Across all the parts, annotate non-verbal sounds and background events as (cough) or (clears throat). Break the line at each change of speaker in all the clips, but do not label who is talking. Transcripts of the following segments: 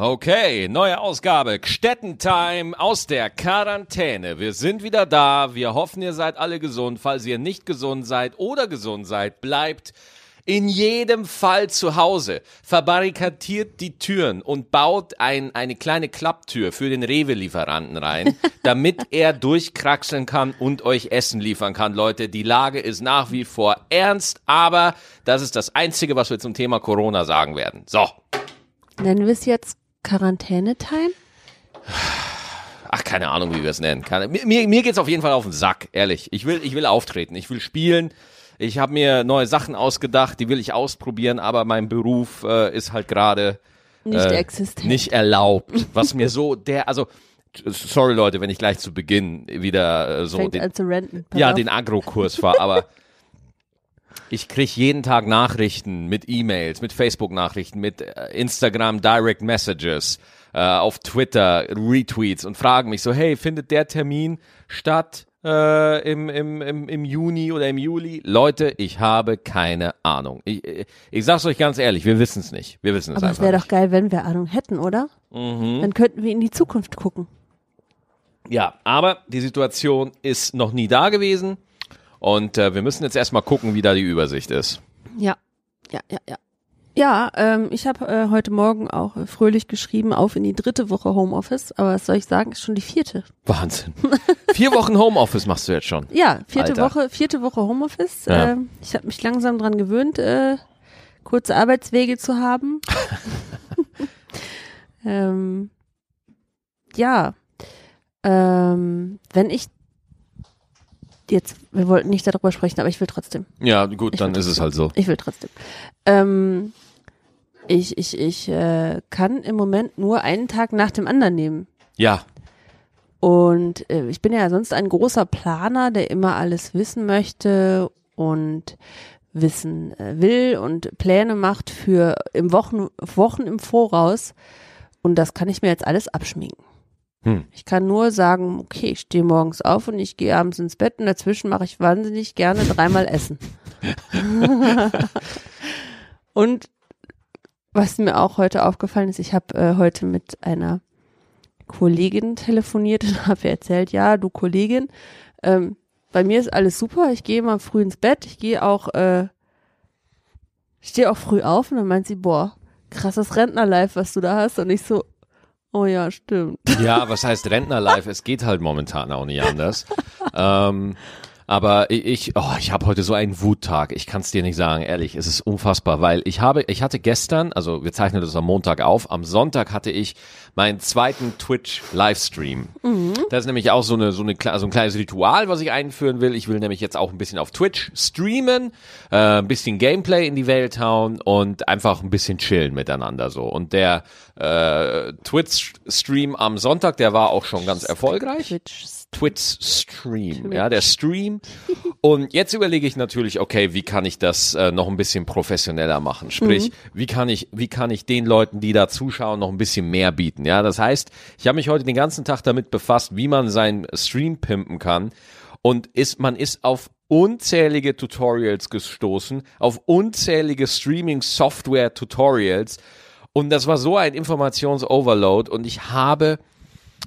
Okay, neue Ausgabe. Gstettentime aus der Quarantäne. Wir sind wieder da. Wir hoffen, ihr seid alle gesund. Falls ihr nicht gesund seid oder gesund seid, bleibt in jedem Fall zu Hause. Verbarrikadiert die Türen und baut ein, eine kleine Klapptür für den Rewe-Lieferanten rein, (laughs) damit er durchkraxeln kann und euch Essen liefern kann. Leute, die Lage ist nach wie vor ernst, aber das ist das Einzige, was wir zum Thema Corona sagen werden. So.
Nennen wir es jetzt Quarantäne-Time?
Ach, keine Ahnung, wie wir es nennen. Keine, mir mir, mir geht's auf jeden Fall auf den Sack, ehrlich. Ich will, ich will auftreten, ich will spielen. Ich habe mir neue Sachen ausgedacht, die will ich ausprobieren, aber mein Beruf äh, ist halt gerade
Nicht
äh,
existent.
nicht erlaubt. Was mir so der, also sorry Leute, wenn ich gleich zu Beginn wieder äh, so
Fängt
den, ja
auf.
den Agrokurs fahre, aber (laughs) ich krieg jeden Tag Nachrichten mit E-Mails, mit Facebook-Nachrichten, mit äh, Instagram Direct Messages, äh, auf Twitter Retweets und fragen mich so, hey, findet der Termin statt äh, im, im, im, im Juni oder im Juli? Leute, ich habe keine Ahnung. Ich, ich, ich sag's euch ganz ehrlich, wir wissen es nicht. Wir wissen es
Aber es
einfach
wäre doch geil, wenn wir Ahnung hätten, oder?
Mhm.
Dann könnten wir in die Zukunft gucken.
Ja, aber die Situation ist noch nie da gewesen und äh, wir müssen jetzt erstmal gucken, wie da die Übersicht ist.
Ja, ja, ja, ja. Ja, ähm, ich habe äh, heute Morgen auch äh, fröhlich geschrieben, auf in die dritte Woche Homeoffice. Aber was soll ich sagen, ist schon die vierte.
Wahnsinn. Vier Wochen Homeoffice machst du jetzt schon. (laughs)
Ja, vierte
Alter.
Woche, vierte Woche Homeoffice.
Ja.
Ähm, ich habe mich langsam dran gewöhnt, äh, kurze Arbeitswege zu haben. (laughs) (laughs) ähm, ja, ähm, wenn ich jetzt, wir wollten nicht darüber sprechen, aber ich will trotzdem.
Ja, gut,
Ich
dann ist es halt so.
Ich will trotzdem. Ähm, ich ich, ich äh, kann im Moment nur einen Tag nach dem anderen nehmen.
Ja,
Und äh, ich bin ja sonst ein großer Planer, der immer alles wissen möchte und wissen äh, will und Pläne macht für im Wochen, Wochen im Voraus. Und das kann ich mir jetzt alles abschminken.
Hm.
Ich kann nur sagen, okay, ich stehe morgens auf und ich gehe abends ins Bett und dazwischen mache ich wahnsinnig gerne dreimal Essen. (laughs) und was mir auch heute aufgefallen ist, ich habe äh, heute mit einer Kollegin telefoniert und (laughs) habe ihr erzählt, ja, du Kollegin, ähm, bei mir ist alles super, ich gehe immer früh ins Bett, ich gehe auch, äh, stehe auch früh auf und dann meint sie, boah, krasses Rentnerlife, was du da hast und ich so, oh ja, stimmt.
ja, was heißt Rentnerlife? Es geht halt momentan auch nicht anders. ähm, aber ich, oh, ich habe heute so einen Wuttag. Ich kann es dir nicht sagen, ehrlich. Es ist unfassbar, weil ich habe, ich hatte gestern, also wir zeichnen das am Montag auf, am Sonntag hatte ich meinen zweiten Twitch-Livestream. Das ist nämlich auch so eine, so eine, so ein kleines Ritual, was ich einführen will. Ich will nämlich jetzt auch ein bisschen auf Twitch streamen, äh, ein bisschen Gameplay in die Welt hauen und einfach ein bisschen chillen miteinander so. Und der äh, Twitch-Stream am Sonntag, der war auch schon ganz erfolgreich.
Twitch.
Twitch-Stream, ja, der Stream. Und jetzt überlege ich natürlich, okay, wie kann ich das äh, noch ein bisschen professioneller machen? Sprich, wie kann ich, wie kann ich den Leuten, die da zuschauen, noch ein bisschen mehr bieten? Ja, das heißt, ich habe mich heute den ganzen Tag damit befasst, wie man seinen Stream pimpen kann. Und ist, man ist auf unzählige Tutorials gestoßen, auf unzählige Streaming-Software-Tutorials. Und das war so ein Informations-Overload. Und ich habe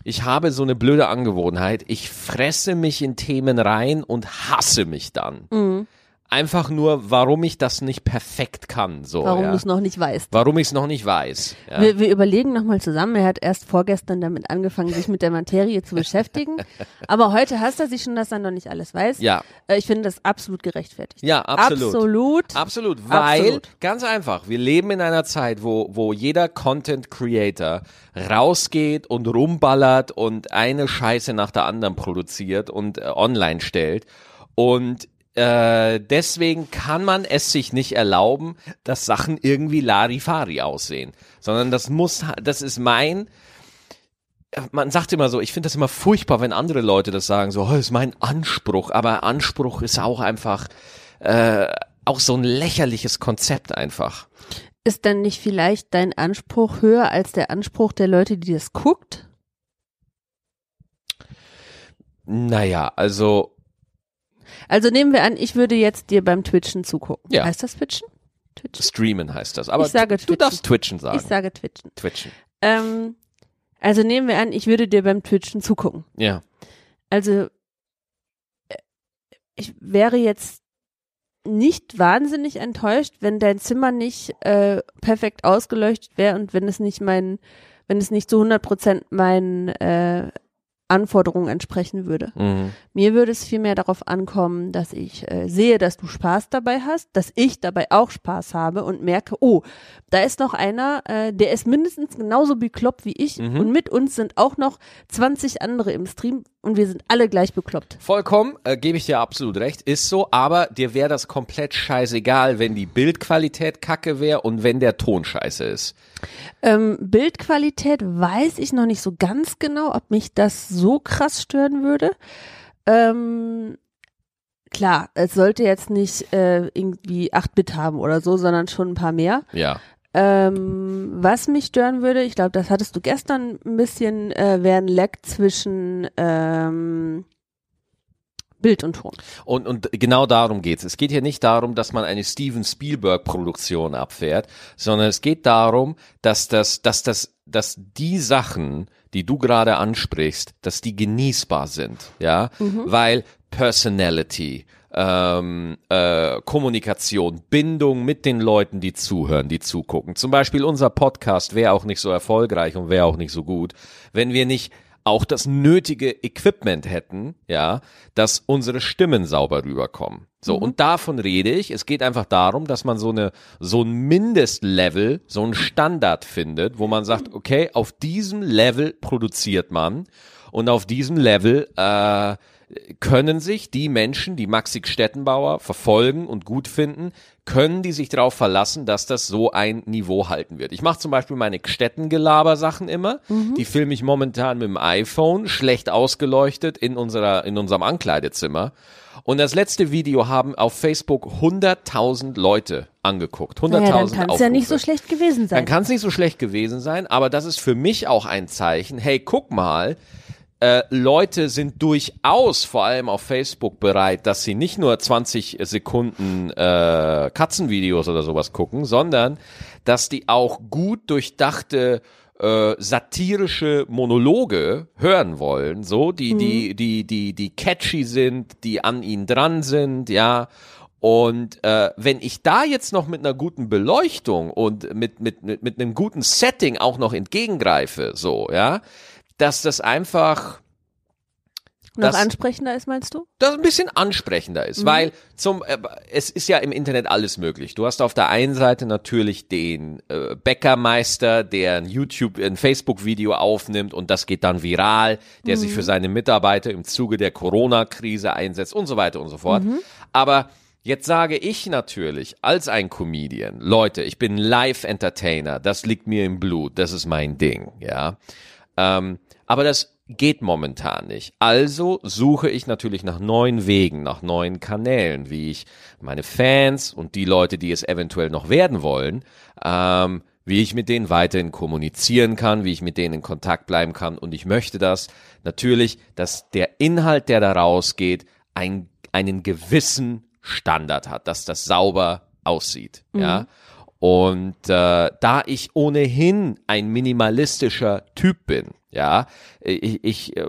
ich habe so eine blöde Angewohnheit. Ich fresse mich in Themen rein und hasse mich dann.
Mhm.
Einfach nur, warum ich das nicht perfekt kann. So,
Warum
ja.
du es noch nicht weißt.
Warum ich es noch nicht weiß. Ja.
Wir, wir überlegen nochmal zusammen. Er hat erst vorgestern damit angefangen, sich mit der Materie zu beschäftigen. (laughs) Aber heute hasst er sich schon, dass er noch nicht alles weiß.
Ja.
Äh, Ich finde das absolut gerechtfertigt.
Ja, absolut.
Absolut.
Absolut, weil,
Absolut.
ganz einfach, wir leben in einer Zeit, wo, wo jeder Content Creator rausgeht und rumballert und eine Scheiße nach der anderen produziert und äh, online stellt. Und äh, deswegen kann man es sich nicht erlauben, dass Sachen irgendwie Larifari aussehen, sondern das muss, das ist mein, man sagt immer so, ich finde das immer furchtbar, wenn andere Leute das sagen, so, oh, ist mein Anspruch, aber Anspruch ist auch einfach, äh, auch so ein lächerliches Konzept einfach.
Ist dann nicht vielleicht dein Anspruch höher als der Anspruch der Leute, die das guckt?
Naja, also,
Also nehmen wir an, ich würde jetzt dir beim Twitchen zugucken.
Ja.
Heißt das Twitchen? Twitchen?
streamen heißt das. Aber
Ich sage
du darfst twitchen sagen.
Ich sage Twitchen.
twitchen.
Ähm, also nehmen wir an, ich würde dir beim Twitchen zugucken.
Ja.
Also äh, ich wäre jetzt nicht wahnsinnig enttäuscht, wenn dein Zimmer nicht äh, perfekt ausgeleuchtet wäre und wenn es nicht mein, wenn es nicht zu 100 Prozent meinen äh, Anforderungen entsprechen würde.
Mhm.
Mir würde es vielmehr darauf ankommen, dass ich äh, sehe, dass du Spaß dabei hast, dass ich dabei auch Spaß habe und merke, oh, da ist noch einer, äh, der ist mindestens genauso bekloppt wie ich
Mhm.
und mit uns sind auch noch 20 andere im Stream und wir sind alle gleich bekloppt.
Vollkommen, äh, gebe ich dir absolut recht, ist so, aber dir wäre das komplett scheißegal, wenn die Bildqualität kacke wäre und wenn der Ton scheiße ist.
Ähm, Bildqualität weiß ich noch nicht so ganz genau, ob mich das so krass stören würde. Ähm, klar, es sollte jetzt nicht äh, irgendwie 8-Bit haben oder so, sondern schon ein paar mehr.
Ja.
Ähm, was mich stören würde, ich glaube, das hattest du gestern ein bisschen, äh, wäre ein Lag zwischen ähm, Bild und Ton.
Und, und genau darum geht's. Es geht hier nicht darum, dass man eine Steven Spielberg Produktion abfährt, sondern es geht darum, dass das, dass das, dass die Sachen, die du gerade ansprichst, dass die genießbar sind, ja, weil Personality, ähm, äh, Kommunikation, Bindung mit den Leuten, die zuhören, die zugucken. Zum Beispiel unser Podcast wäre auch nicht so erfolgreich und wäre auch nicht so gut, wenn wir nicht auch das nötige Equipment hätten, ja, dass unsere Stimmen sauber rüberkommen. So, und davon rede ich. Es geht einfach darum, dass man so eine, so ein Mindestlevel, so ein Standard findet, wo man sagt, okay, auf diesem Level produziert man und auf diesem Level, äh, können sich die Menschen, die Maxi Stettenbauer verfolgen und gut finden, können die sich darauf verlassen, dass das so ein Niveau halten wird. Ich mache zum Beispiel meine Stettengelaber-Sachen immer. Die filme ich momentan mit dem iPhone, schlecht ausgeleuchtet in unserer in unserem Ankleidezimmer. Und das letzte Video haben auf Facebook 100.000 Leute angeguckt. 100.000
Naja, dann kann es ja nicht so schlecht gewesen sein.
Dann kann es nicht so schlecht gewesen sein, aber das ist für mich auch ein Zeichen, hey, guck mal, äh, Leute sind durchaus, vor allem auf Facebook, bereit, dass sie nicht nur 20 Sekunden äh, Katzenvideos oder sowas gucken, sondern dass die auch gut durchdachte äh, satirische Monologe hören wollen, so die die die die die catchy sind, die an ihnen dran sind, ja. Und äh, wenn ich da jetzt noch mit einer guten Beleuchtung und mit mit mit, mit einem guten Setting auch noch entgegengreife, so ja, dass das einfach
Noch ansprechender ist, meinst du?
das ein bisschen ansprechender ist, weil zum äh, es ist ja im Internet alles möglich. Du hast auf der einen Seite natürlich den äh, Bäckermeister, der ein YouTube, ein Facebook-Video aufnimmt und das geht dann viral, der sich für seine Mitarbeiter im Zuge der Corona-Krise einsetzt und so weiter und so fort. Aber Jetzt sage ich natürlich als ein Comedian, Leute, ich bin Live-Entertainer, das liegt mir im Blut, das ist mein Ding, ja. Ähm, aber das geht momentan nicht. Also suche ich natürlich nach neuen Wegen, nach neuen Kanälen, wie ich meine Fans und die Leute, die es eventuell noch werden wollen, ähm, wie ich mit denen weiterhin kommunizieren kann, wie ich mit denen in Kontakt bleiben kann. Und ich möchte das natürlich, dass der Inhalt, der da rausgeht, ein, einen gewissen Standard hat, dass das sauber aussieht. Ja. Und äh, da ich ohnehin ein minimalistischer Typ bin, ja, ich, ich äh,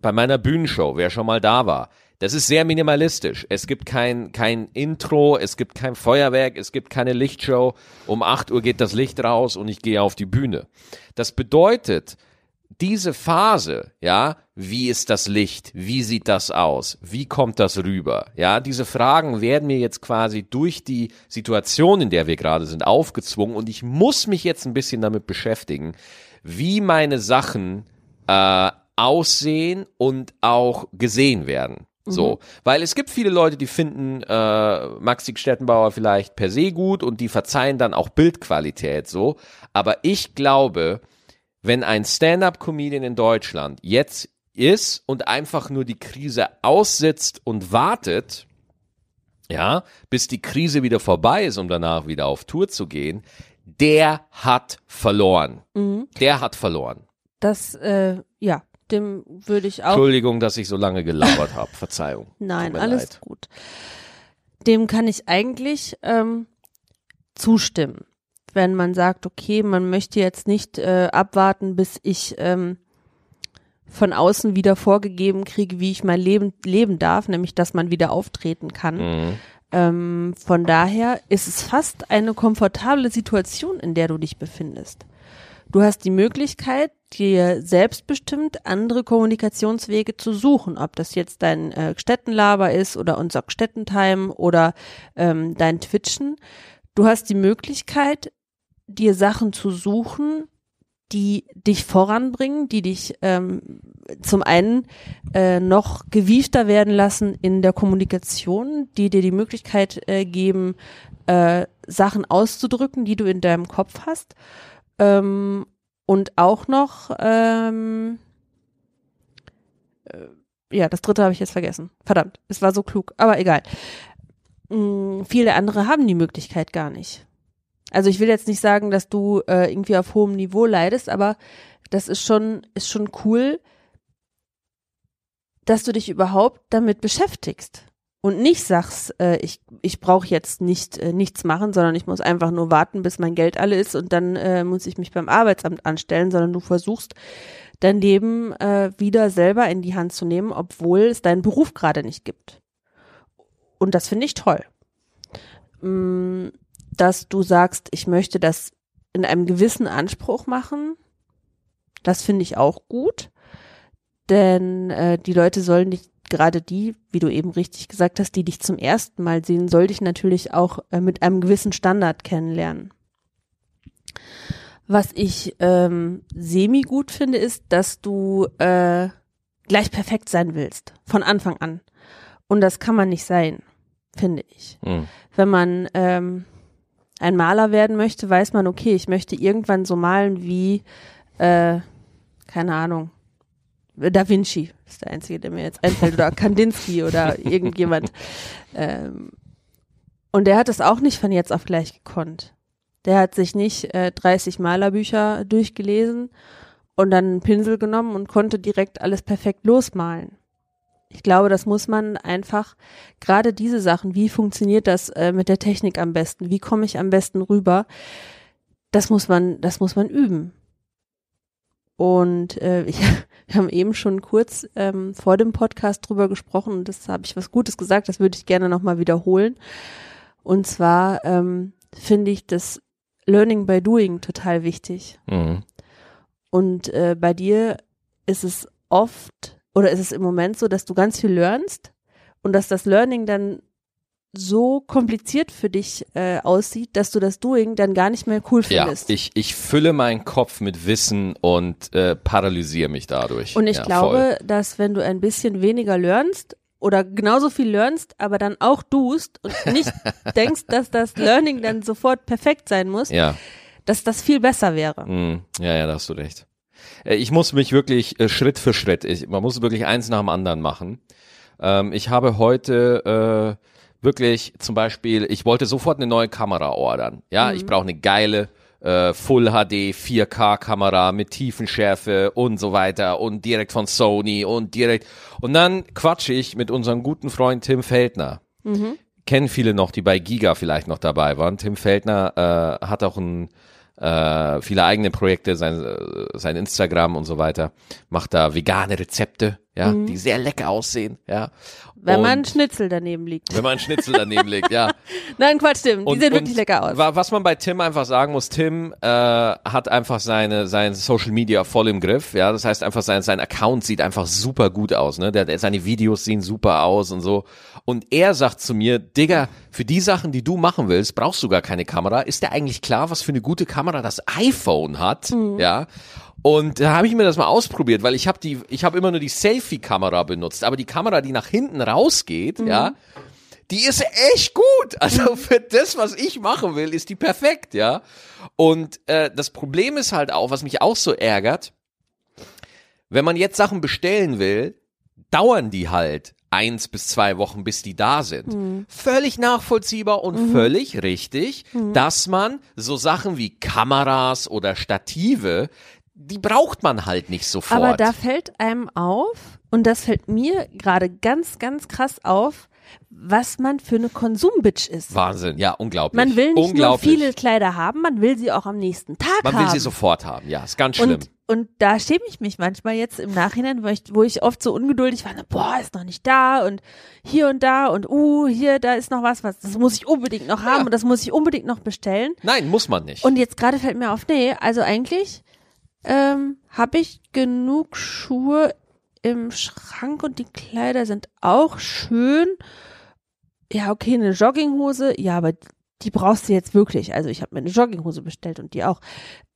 bei meiner Bühnenshow, wer schon mal da war, das ist sehr minimalistisch. Es gibt kein, kein Intro, es gibt kein Feuerwerk, es gibt keine Lichtshow. Um 8 Uhr geht das Licht raus und ich gehe auf die Bühne. Das bedeutet, diese Phase, ja, wie ist das Licht? Wie sieht das aus? Wie kommt das rüber? Ja, diese Fragen werden mir jetzt quasi durch die Situation, in der wir gerade sind, aufgezwungen und ich muss mich jetzt ein bisschen damit beschäftigen, wie meine Sachen äh, aussehen und auch gesehen werden. So, weil es gibt viele Leute, die finden äh, Maxi Stettenbauer vielleicht per se gut und die verzeihen dann auch Bildqualität so. Aber ich glaube, wenn ein Stand-up-Comedian in Deutschland jetzt ist und einfach nur die Krise aussitzt und wartet, ja, bis die Krise wieder vorbei ist, um danach wieder auf Tour zu gehen, der hat verloren. Der hat verloren.
Das, äh, ja, dem würde ich auch.
Entschuldigung, dass ich so lange gelabert habe. Verzeihung.
Nein, alles
leid.
gut. Dem kann ich eigentlich ähm, zustimmen. wenn man sagt, okay, man möchte jetzt nicht äh, abwarten, bis ich ähm, von außen wieder vorgegeben kriege, wie ich mein Leben leben darf, nämlich dass man wieder auftreten kann.
Mhm.
Ähm, von daher ist es fast eine komfortable Situation, in der du dich befindest. Du hast die Möglichkeit, dir selbstbestimmt andere Kommunikationswege zu suchen, ob das jetzt dein äh, Städtenlaber ist oder unser Städtentime oder ähm, dein Twitchen. Du hast die Möglichkeit, dir Sachen zu suchen, die dich voranbringen, die dich ähm, zum einen äh, noch gewiefter werden lassen in der Kommunikation, die dir die Möglichkeit äh, geben, äh, Sachen auszudrücken, die du in deinem Kopf hast. Ähm, und auch noch, ähm, äh, ja, das dritte habe ich jetzt vergessen. Verdammt, es war so klug, aber egal. Mm, viele andere haben die Möglichkeit gar nicht. Also ich will jetzt nicht sagen, dass du äh, irgendwie auf hohem Niveau leidest, aber das ist schon, ist schon cool, dass du dich überhaupt damit beschäftigst und nicht sagst, äh, ich, ich brauche jetzt nicht äh, nichts machen, sondern ich muss einfach nur warten, bis mein Geld alle ist und dann äh, muss ich mich beim Arbeitsamt anstellen, sondern du versuchst dein Leben äh, wieder selber in die Hand zu nehmen, obwohl es deinen Beruf gerade nicht gibt. Und das finde ich toll. Mm, dass du sagst, ich möchte das in einem gewissen Anspruch machen, das finde ich auch gut. Denn äh, die Leute sollen nicht, gerade die, wie du eben richtig gesagt hast, die dich zum ersten Mal sehen, soll dich natürlich auch äh, mit einem gewissen Standard kennenlernen. Was ich ähm, semi gut finde, ist, dass du äh, gleich perfekt sein willst, von Anfang an. Und das kann man nicht sein, finde ich.
Mhm.
Wenn man ähm, ein Maler werden möchte, weiß man, okay, ich möchte irgendwann so malen wie, äh, keine Ahnung, Da Vinci ist der einzige, der mir jetzt einfällt, oder Kandinsky (laughs) oder irgendjemand. Ähm, und der hat es auch nicht von jetzt auf gleich gekonnt. Der hat sich nicht äh, 30 Malerbücher durchgelesen und dann einen Pinsel genommen und konnte direkt alles perfekt losmalen. Ich glaube, das muss man einfach, gerade diese Sachen, wie funktioniert das äh, mit der Technik am besten, wie komme ich am besten rüber, das muss man, das muss man üben. Und äh, (laughs) ich, wir haben eben schon kurz ähm, vor dem Podcast drüber gesprochen und das habe ich was Gutes gesagt, das würde ich gerne nochmal wiederholen. Und zwar ähm, finde ich das Learning by Doing total wichtig.
Mhm.
Und äh, bei dir ist es oft oder ist es im Moment so, dass du ganz viel lernst und dass das Learning dann so kompliziert für dich äh, aussieht, dass du das Doing dann gar nicht mehr cool
Ja,
findest.
ich, ich fülle meinen Kopf mit Wissen und äh, paralysiere mich dadurch.
und ich
ja,
glaube, dass wenn du ein bisschen weniger lernst oder genauso viel lernst, aber dann auch tust und nicht (laughs) denkst, dass das Learning dann sofort perfekt sein muss,
Voll. Ja,
dass das viel besser wäre.
mm, ja, ja, da hast du recht. Äh, Ich muss mich wirklich äh, Schritt für Schritt, ich, man muss wirklich eins nach dem anderen machen. Ähm, ich habe heute äh, wirklich zum Beispiel, ich wollte sofort eine neue Kamera ordern. Ja, ich brauche eine geile äh, Full HD 4K Kamera mit Tiefenschärfe und so weiter und direkt von Sony und direkt und dann quatsche ich mit unserem guten Freund Tim Feldner. Kennen viele noch, die bei Giga vielleicht noch dabei waren. Tim Feldner äh, hat auch ein äh, viele eigene Projekte, sein, sein Instagram und so weiter, macht da vegane Rezepte, ja, die sehr lecker aussehen, ja.
Wenn
und
man ein Schnitzel daneben liegt.
wenn man einen Schnitzel daneben legt, ja. (laughs)
Nein, Quatsch, Tim. Die
Und-
sehen wirklich lecker aus.
wa- Was man bei Tim einfach sagen muss, Tim äh, hat einfach seine sein Social Media voll im Griff. Ja, das heißt einfach sein sein Account sieht einfach super gut aus. Ne, der, der, seine Videos sehen super aus und so. Und er sagt zu mir, Digga, für die Sachen, die du machen willst, brauchst du gar keine Kamera. Ist dir eigentlich klar, was für eine gute Kamera das iPhone hat? Ja. Und da habe ich mir das mal ausprobiert, weil ich habe die, ich habe immer nur die Selfie-Kamera benutzt, aber die Kamera, die nach hinten rausgeht, ja, die ist echt gut. Also für das, was ich machen will, ist die perfekt, ja. Und äh, das Problem ist halt auch, was mich auch so ärgert, wenn man jetzt Sachen bestellen will, dauern die halt eins bis zwei Wochen, bis die da sind. Völlig nachvollziehbar und völlig richtig, dass man so Sachen wie Kameras oder Stative, die braucht man halt nicht sofort.
Aber da fällt einem auf, und das fällt mir gerade ganz, ganz krass auf, was man für eine Konsumbitch ist.
Wahnsinn, ja, unglaublich.
Man will nicht nur viele Kleider haben, man will sie auch am nächsten Tag
Man
haben.
will sie sofort haben, ja, ist ganz schlimm.
und, und da schäme ich mich manchmal jetzt im Nachhinein, wo ich, wo ich oft so ungeduldig war, boah, ist noch nicht da und hier und da und uh, hier, da ist noch was, was, das muss ich unbedingt noch haben
Ja.
und das muss ich unbedingt noch bestellen.
Nein, muss man nicht.
Und jetzt gerade fällt mir auf, nee, also eigentlich ähm, habe ich genug Schuhe im Schrank und die Kleider sind auch schön. Ja, okay, eine Jogginghose, ja, aber die brauchst du jetzt wirklich. Also ich habe mir eine Jogginghose bestellt und die auch.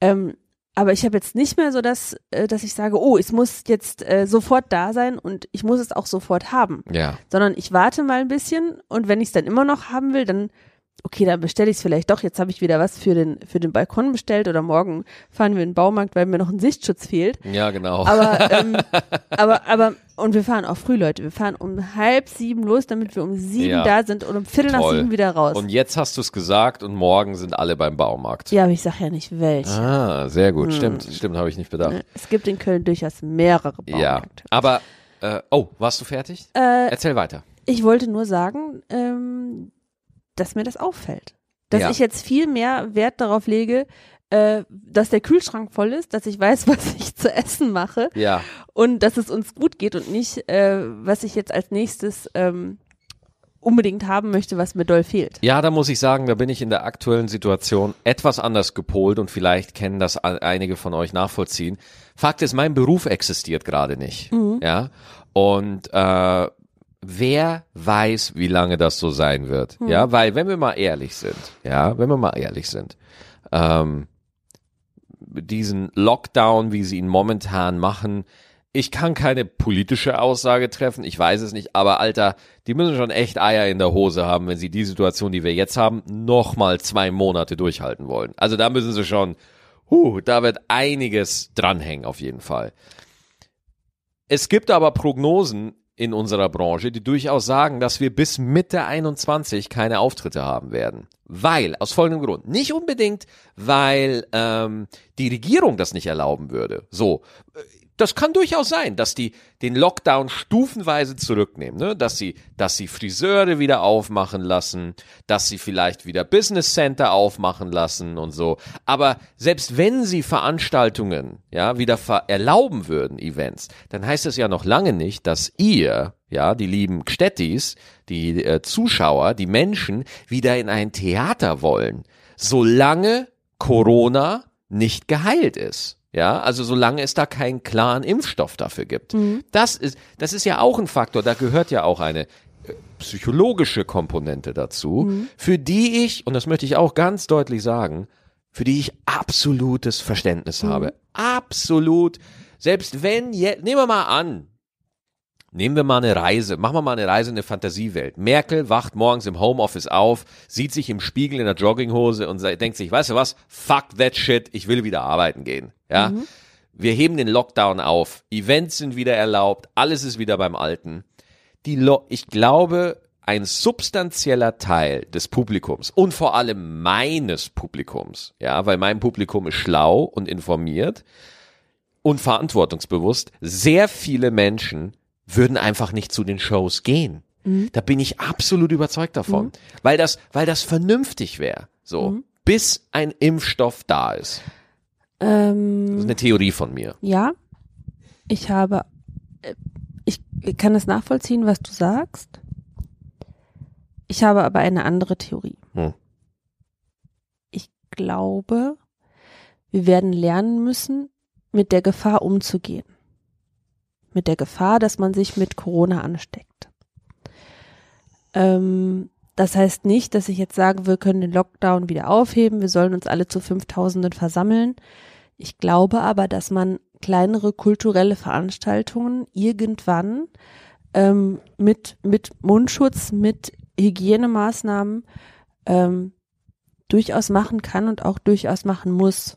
Ähm, aber ich habe jetzt nicht mehr so, dass, äh, dass ich sage, oh, es muss jetzt äh, sofort da sein und ich muss es auch sofort haben
ja,
sondern ich warte mal ein bisschen und wenn ich es dann immer noch haben will, dann okay, dann bestelle ich es vielleicht doch. Jetzt habe ich wieder was für den für den Balkon bestellt oder morgen fahren wir in den Baumarkt, weil mir noch ein Sichtschutz fehlt.
ja, genau.
Aber (laughs) ähm, aber aber und wir fahren auch früh, Leute. Wir fahren um halb sieben los, damit wir um sieben
Ja.
da sind und um Viertel nach
Toll.
sieben wieder raus.
Und jetzt hast du es gesagt und morgen sind alle beim Baumarkt.
ja, aber ich sag ja nicht welche.
Ah, sehr gut,
Hm.
stimmt, stimmt, habe ich nicht bedacht.
Es gibt in Köln durchaus mehrere
Ja,
Baumärkte.
aber, äh, oh, warst du fertig?
Äh,
Erzähl weiter.
Ich wollte nur sagen, ähm, dass mir das auffällt. Dass
Ja.
ich jetzt viel mehr Wert darauf lege, äh, dass der Kühlschrank voll ist, dass ich weiß, (laughs) was ich zu essen mache
Ja,
und dass es uns gut geht und nicht, äh, was ich jetzt als nächstes ähm, unbedingt haben möchte, was mir doll fehlt.
Ja, da muss ich sagen, da bin ich in der aktuellen Situation etwas anders gepolt und vielleicht kennen das einige von euch nachvollziehen. Fakt ist, mein Beruf existiert gerade nicht. Ja. Und äh, wer weiß, wie lange das so sein wird. Ja, weil wenn wir mal ehrlich sind, ja, wenn wir mal ehrlich sind, ähm, diesen Lockdown, wie sie ihn momentan machen, ich kann keine politische Aussage treffen, ich weiß es nicht, aber Alter, die müssen schon echt Eier in der Hose haben, wenn sie die Situation, die wir jetzt haben, nochmal zwei Monate durchhalten wollen. Also da müssen sie schon, huh, da wird einiges dranhängen auf jeden Fall. Es gibt aber Prognosen in unserer Branche, die durchaus sagen, dass wir bis Mitte 21 keine Auftritte haben werden. Weil, aus folgendem Grund. Nicht unbedingt, weil ähm, die Regierung das nicht erlauben würde. So, äh, das kann durchaus sein, dass die den Lockdown stufenweise zurücknehmen, ne? dass sie, dass sie Friseure wieder aufmachen lassen, dass sie vielleicht wieder Business Center aufmachen lassen und so. Aber selbst wenn sie Veranstaltungen, ja, wieder ver erlauben würden, Events, dann heißt es ja noch lange nicht, dass ihr, ja, die lieben Gstettis, die äh, Zuschauer, die Menschen wieder in ein Theater wollen, solange Corona nicht geheilt ist. Ja, also solange es da keinen klaren Impfstoff dafür gibt. Das ist, das ist ja auch ein Faktor, da gehört ja auch eine äh, psychologische Komponente dazu, für die ich, und das möchte ich auch ganz deutlich sagen, für die ich absolutes Verständnis habe. Absolut. Selbst wenn, je, nehmen wir mal an, Nehmen wir mal eine Reise, machen wir mal eine Reise in eine Fantasiewelt. Merkel wacht morgens im Homeoffice auf, sieht sich im Spiegel in der Jogginghose und denkt sich, weißt du was, fuck that shit, ich will wieder arbeiten gehen. Ja, wir heben den Lockdown auf, Events sind wieder erlaubt, alles ist wieder beim Alten. Die Lo ich glaube, ein substanzieller Teil des Publikums und vor allem meines Publikums, ja, weil mein Publikum ist schlau und informiert und verantwortungsbewusst, sehr viele Menschen würden einfach nicht zu den Shows gehen. Da bin ich absolut überzeugt davon, weil das, weil das vernünftig wäre, so, bis ein Impfstoff da ist.
Ähm,
Das ist eine Theorie von mir.
Ja, ich habe, äh, ich kann es nachvollziehen, was du sagst. Ich habe aber eine andere Theorie.
Hm.
Ich glaube, wir werden lernen müssen, mit der Gefahr umzugehen. Mit der Gefahr, dass man sich mit Corona ansteckt. Ähm, das heißt nicht, dass ich jetzt sage, wir können den Lockdown wieder aufheben, wir sollen uns alle zu Fünftausenden versammeln. Ich glaube aber, dass man kleinere kulturelle Veranstaltungen irgendwann ähm, mit, mit Mundschutz, mit Hygienemaßnahmen ähm, durchaus machen kann und auch durchaus machen muss.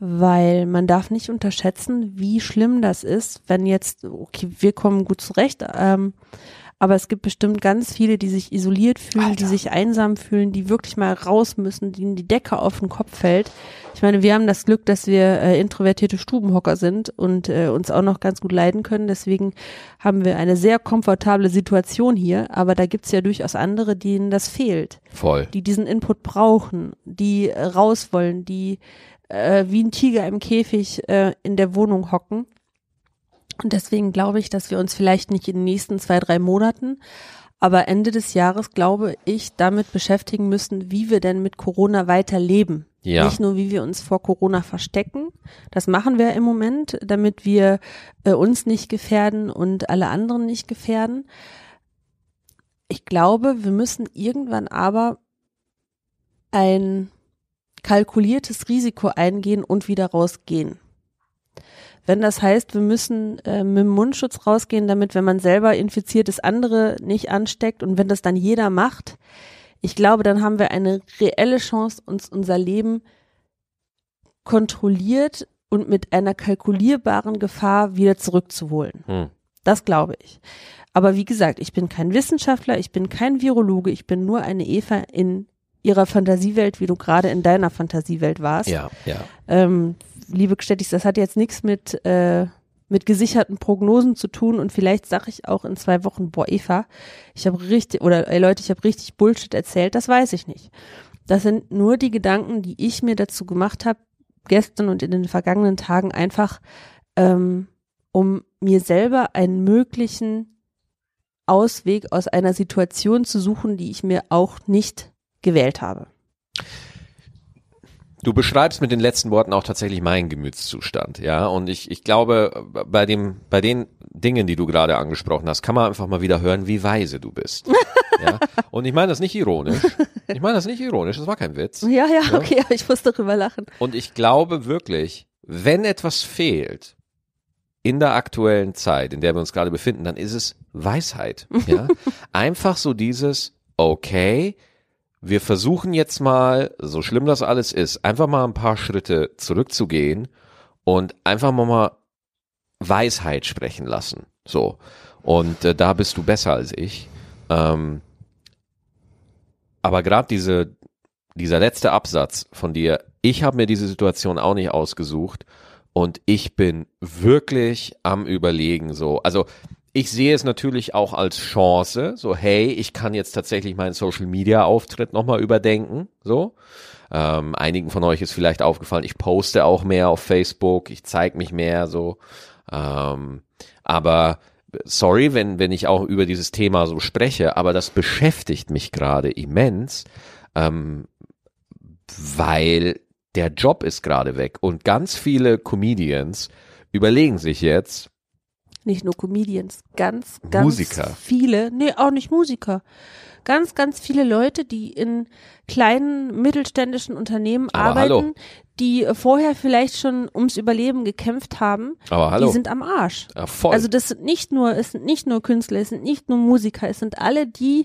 Weil man darf nicht unterschätzen, wie schlimm das ist, wenn jetzt, okay, wir kommen gut zurecht, ähm, Aber es gibt bestimmt ganz viele, die sich isoliert fühlen,
Alter.
die sich einsam fühlen, die wirklich mal raus müssen, denen die Decke auf den Kopf fällt. Ich meine, wir haben das Glück, dass wir äh, introvertierte Stubenhocker sind und äh, uns auch noch ganz gut leiden können. Deswegen haben wir eine sehr komfortable Situation hier. Aber da gibt's ja durchaus andere, denen das fehlt
Voll.
die diesen Input brauchen, die äh, raus wollen, die äh, wie ein Tiger im Käfig äh, in der Wohnung hocken. Und deswegen glaube ich, dass wir uns vielleicht nicht in den nächsten zwei, drei Monaten, aber Ende des Jahres, glaube ich, damit beschäftigen müssen, wie wir denn mit Corona weiterleben.
Ja.
Nicht nur, wie wir uns vor Corona verstecken. Das machen wir im Moment, damit wir äh, uns nicht gefährden und alle anderen nicht gefährden. Ich glaube, wir müssen irgendwann aber ein kalkuliertes Risiko eingehen und wieder rausgehen. Wenn das heißt, wir müssen äh, mit dem Mundschutz rausgehen, damit, wenn man selber infiziert ist, andere nicht ansteckt und wenn das dann jeder macht, ich glaube, dann haben wir eine reelle Chance, uns unser Leben kontrolliert und mit einer kalkulierbaren Gefahr wieder zurückzuholen.
Hm.
Das glaube ich. Aber wie gesagt, ich bin kein Wissenschaftler, ich bin kein Virologe, ich bin nur eine Eva in ihrer Fantasiewelt, wie du gerade in deiner Fantasiewelt warst.
Ja, ja.
Ähm, liebe Gstettis, das hat jetzt nichts mit, äh, mit gesicherten Prognosen zu tun und vielleicht sage ich auch in zwei Wochen, boah, Eva, ich habe richtig, oder ey Leute, ich habe richtig Bullshit erzählt, das weiß ich nicht. Das sind nur die Gedanken, die ich mir dazu gemacht habe, gestern und in den vergangenen Tagen einfach, ähm, um mir selber einen möglichen Ausweg aus einer Situation zu suchen, die ich mir auch nicht gewählt habe.
Du beschreibst mit den letzten Worten auch tatsächlich meinen Gemütszustand, ja. Und ich, ich glaube, bei dem, bei den Dingen, die du gerade angesprochen hast, kann man einfach mal wieder hören, wie weise du bist. (laughs) ja. Und ich meine das nicht ironisch. Ich meine das nicht ironisch, das war kein Witz.
Ja, ja, okay, aber ich muss darüber lachen.
Und ich glaube wirklich, wenn etwas fehlt in der aktuellen Zeit, in der wir uns gerade befinden, dann ist es Weisheit. Ja? (laughs) Einfach so dieses, okay, wir versuchen jetzt mal, so schlimm das alles ist, einfach mal ein paar Schritte zurückzugehen und einfach mal, mal Weisheit sprechen lassen. So. Und äh, da bist du besser als ich. Ähm, aber gerade diese, dieser letzte Absatz von dir, ich habe mir diese Situation auch nicht ausgesucht und ich bin wirklich am überlegen so. Also ich sehe es natürlich auch als Chance, so hey, ich kann jetzt tatsächlich meinen Social Media Auftritt nochmal überdenken, so. Ähm, einigen von euch ist vielleicht aufgefallen, ich poste auch mehr auf Facebook, ich zeige mich mehr so. Ähm, aber sorry, wenn, wenn ich auch über dieses Thema so spreche, aber das beschäftigt mich gerade immens, ähm, weil der Job ist gerade weg und ganz viele Comedians überlegen sich jetzt,
Nicht nur Comedians, ganz, ganz
Musiker.
viele, nee, auch nicht Musiker. Ganz, ganz viele Leute, die in kleinen mittelständischen Unternehmen
Aber
arbeiten,
hallo.
die äh, vorher vielleicht schon ums Überleben gekämpft haben,
aber hallo,
die sind am Arsch.
ja, voll.
Also das sind nicht nur, es sind nicht nur Künstler, es sind nicht nur Musiker, es sind alle die,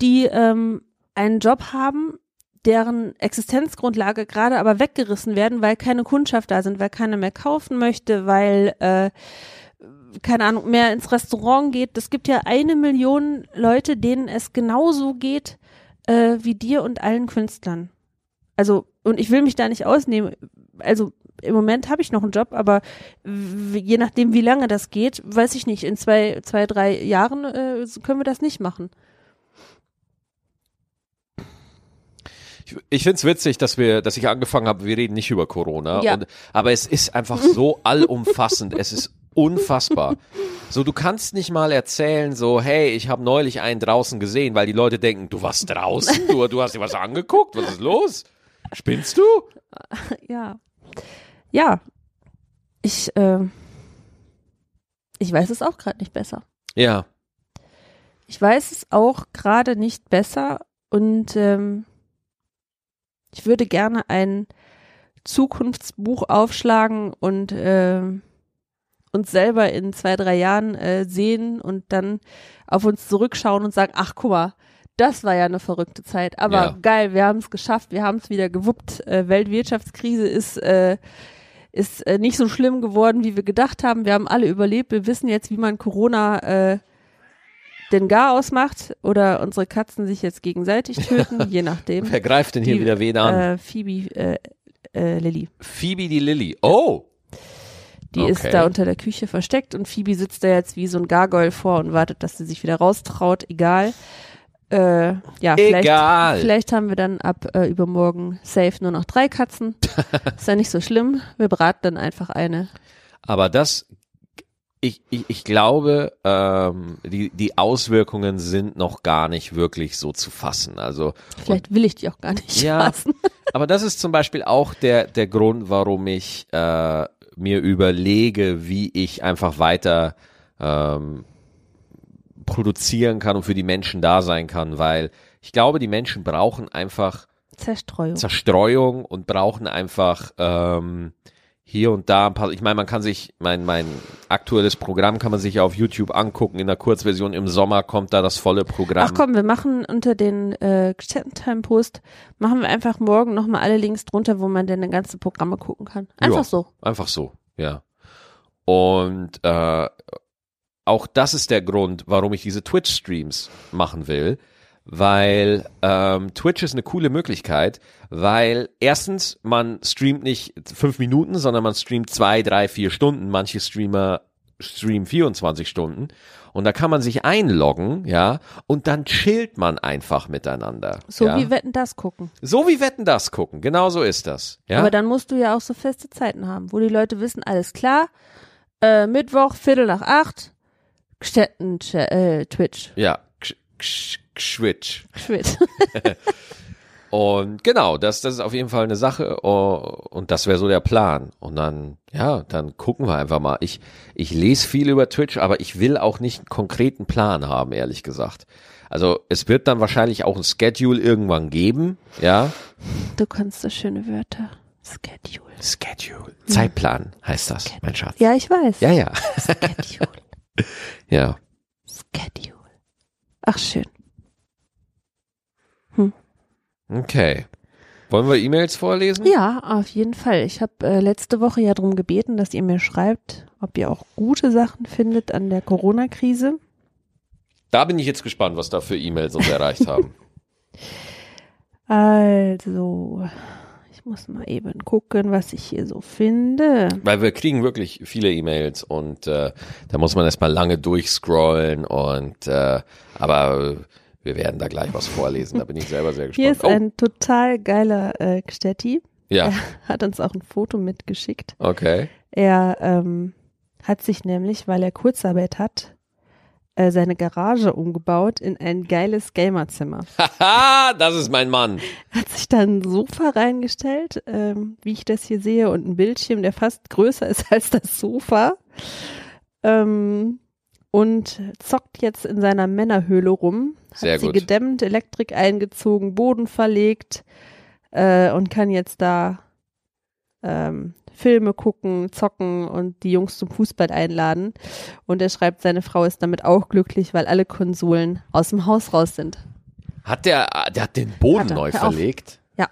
die ähm, einen Job haben, deren Existenzgrundlage gerade aber weggerissen werden, weil keine Kundschaft da sind, weil keiner mehr kaufen möchte, weil äh, keine Ahnung, mehr ins Restaurant geht. Es gibt ja eine Million Leute, denen es genauso geht äh, wie dir und allen Künstlern. Also, und ich will mich da nicht ausnehmen. Also, im Moment habe ich noch einen Job, aber je nachdem, wie lange das geht, weiß ich nicht. In zwei, zwei, drei Jahren äh, können wir das nicht machen.
Ich, ich find's witzig, dass wir, dass ich angefangen habe, wir reden nicht über Corona.
Ja.
Und, aber es ist einfach (laughs) so allumfassend. es ist unfassbar. So, du kannst nicht mal erzählen, so, hey, ich habe neulich einen draußen gesehen, weil die Leute denken, du warst draußen, du, du hast dir was angeguckt, was ist los? Spinnst du? (laughs)
Ja. Ja. Ich, äh, ich weiß es auch gerade nicht besser.
Ja,
Ich weiß es auch gerade nicht besser und ähm, ich würde gerne ein Zukunftsbuch aufschlagen und ähm, uns selber in zwei, drei Jahren äh, sehen und dann auf uns zurückschauen und sagen, ach guck mal, das war ja eine verrückte Zeit. Aber
Ja.
geil, wir haben es geschafft, wir haben es wieder gewuppt. Äh, Weltwirtschaftskrise ist, äh, ist äh, nicht so schlimm geworden, wie wir gedacht haben. Wir haben alle überlebt. Wir wissen jetzt, wie man Corona äh, den Gar ausmacht oder unsere Katzen sich jetzt gegenseitig töten, (laughs) je nachdem.
Wer greift denn hier
Die,
wieder wen an?
Äh, Phoebe äh, äh, Lilly.
Phoebe die Lilly. Oh!
Die
Okay.
ist da unter der Küche versteckt und Phoebe sitzt da jetzt wie so ein Gargoyle vor und wartet, dass sie sich wieder raustraut. Egal. Äh, ja, vielleicht,
Egal.
vielleicht haben wir dann ab äh, übermorgen safe nur noch drei Katzen. (laughs) ist ja nicht so schlimm. Wir braten dann einfach eine.
Aber das, ich, ich, ich glaube, ähm, die, die Auswirkungen sind noch gar nicht wirklich so zu fassen. Also,
Vielleicht will ich die auch gar nicht
Ja.
fassen. (laughs)
aber das ist zum Beispiel auch der, der Grund, warum ich äh, mir überlege, wie ich einfach weiter ähm, produzieren kann und für die Menschen da sein kann, weil ich glaube, die Menschen brauchen einfach
Zerstreuung.
Zerstreuung und brauchen einfach ähm, hier und da ein paar. Ich meine, man kann sich mein mein aktuelles Programm kann man sich auf YouTube angucken in der Kurzversion. Im Sommer kommt da das volle Programm.
Ach komm, wir machen unter den äh, Time-Post, machen wir einfach morgen nochmal alle Links drunter, wo man denn ganze Programme gucken kann. Einfach
Ja.
so.
Einfach so, ja. Und äh, auch das ist der Grund, warum ich diese Twitch-Streams machen will, weil ähm, Twitch ist eine coole Möglichkeit, weil erstens, man streamt nicht fünf Minuten, sondern man streamt zwei, drei, vier Stunden. Manche Streamer streamen 24 Stunden. Und da kann man sich einloggen, ja, und dann chillt man einfach miteinander.
So
ja?
wie Wetten das gucken.
so wie Wetten das gucken, genau so ist das. Ja?
Aber dann musst du ja auch so feste Zeiten haben, wo die Leute wissen, alles klar, äh, Mittwoch, Viertel nach acht, Gstetten, äh, Twitch.
Ja, Ksch- Switch.
Twitch. (laughs)
Und genau, das, das ist auf jeden Fall eine Sache oh, und das wäre so der Plan. Und dann, ja, dann gucken wir einfach mal. Ich, ich lese viel über Twitch, aber ich will auch nicht einen konkreten Plan haben, ehrlich gesagt. Also es wird dann wahrscheinlich auch ein Schedule irgendwann geben, ja.
Du kannst so schöne Wörter. Schedule.
Schedule. Zeitplan heißt das, mein Schatz.
Ja, ich weiß.
Ja, ja.
Schedule. (laughs)
Ja.
Schedule. Ach, schön.
Okay. Wollen wir E-Mails vorlesen?
Ja, auf jeden Fall. Ich habe äh, letzte Woche ja darum gebeten, dass ihr mir schreibt, ob ihr auch gute Sachen findet an der Corona-Krise.
Da bin ich jetzt gespannt, was da für E-Mails uns erreicht (laughs) haben.
Also, ich muss mal eben gucken, was ich hier so finde.
Weil wir kriegen wirklich viele E-Mails und äh, da muss man erstmal lange durchscrollen und äh, aber wir werden da gleich was vorlesen. Da bin ich selber sehr (laughs)
Hier
gespannt.
ist ein total geiler äh, Gstetti.
oh, ja,
Hat uns auch ein Foto mitgeschickt.
okay.
Er ähm, hat sich nämlich, weil er Kurzarbeit hat, äh, seine Garage umgebaut in ein geiles Gamerzimmer. (laughs)
Haha, das ist mein Mann.
hat sich dann ein Sofa reingestellt, ähm, wie ich das hier sehe, und ein Bildschirm, der fast größer ist (laughs) als das Sofa. Ähm, und zockt jetzt in seiner Männerhöhle rum. Hat
Sehr
sie
gut.
gedämmt, Elektrik eingezogen, Boden verlegt äh, und kann jetzt da ähm, Filme gucken, zocken und die Jungs zum Fußball einladen. Und er schreibt, seine Frau ist damit auch glücklich, weil alle Konsolen aus dem Haus raus sind.
Hat der, der hat den Boden
Hat er.
neu
Hör auf.
verlegt?
Ja.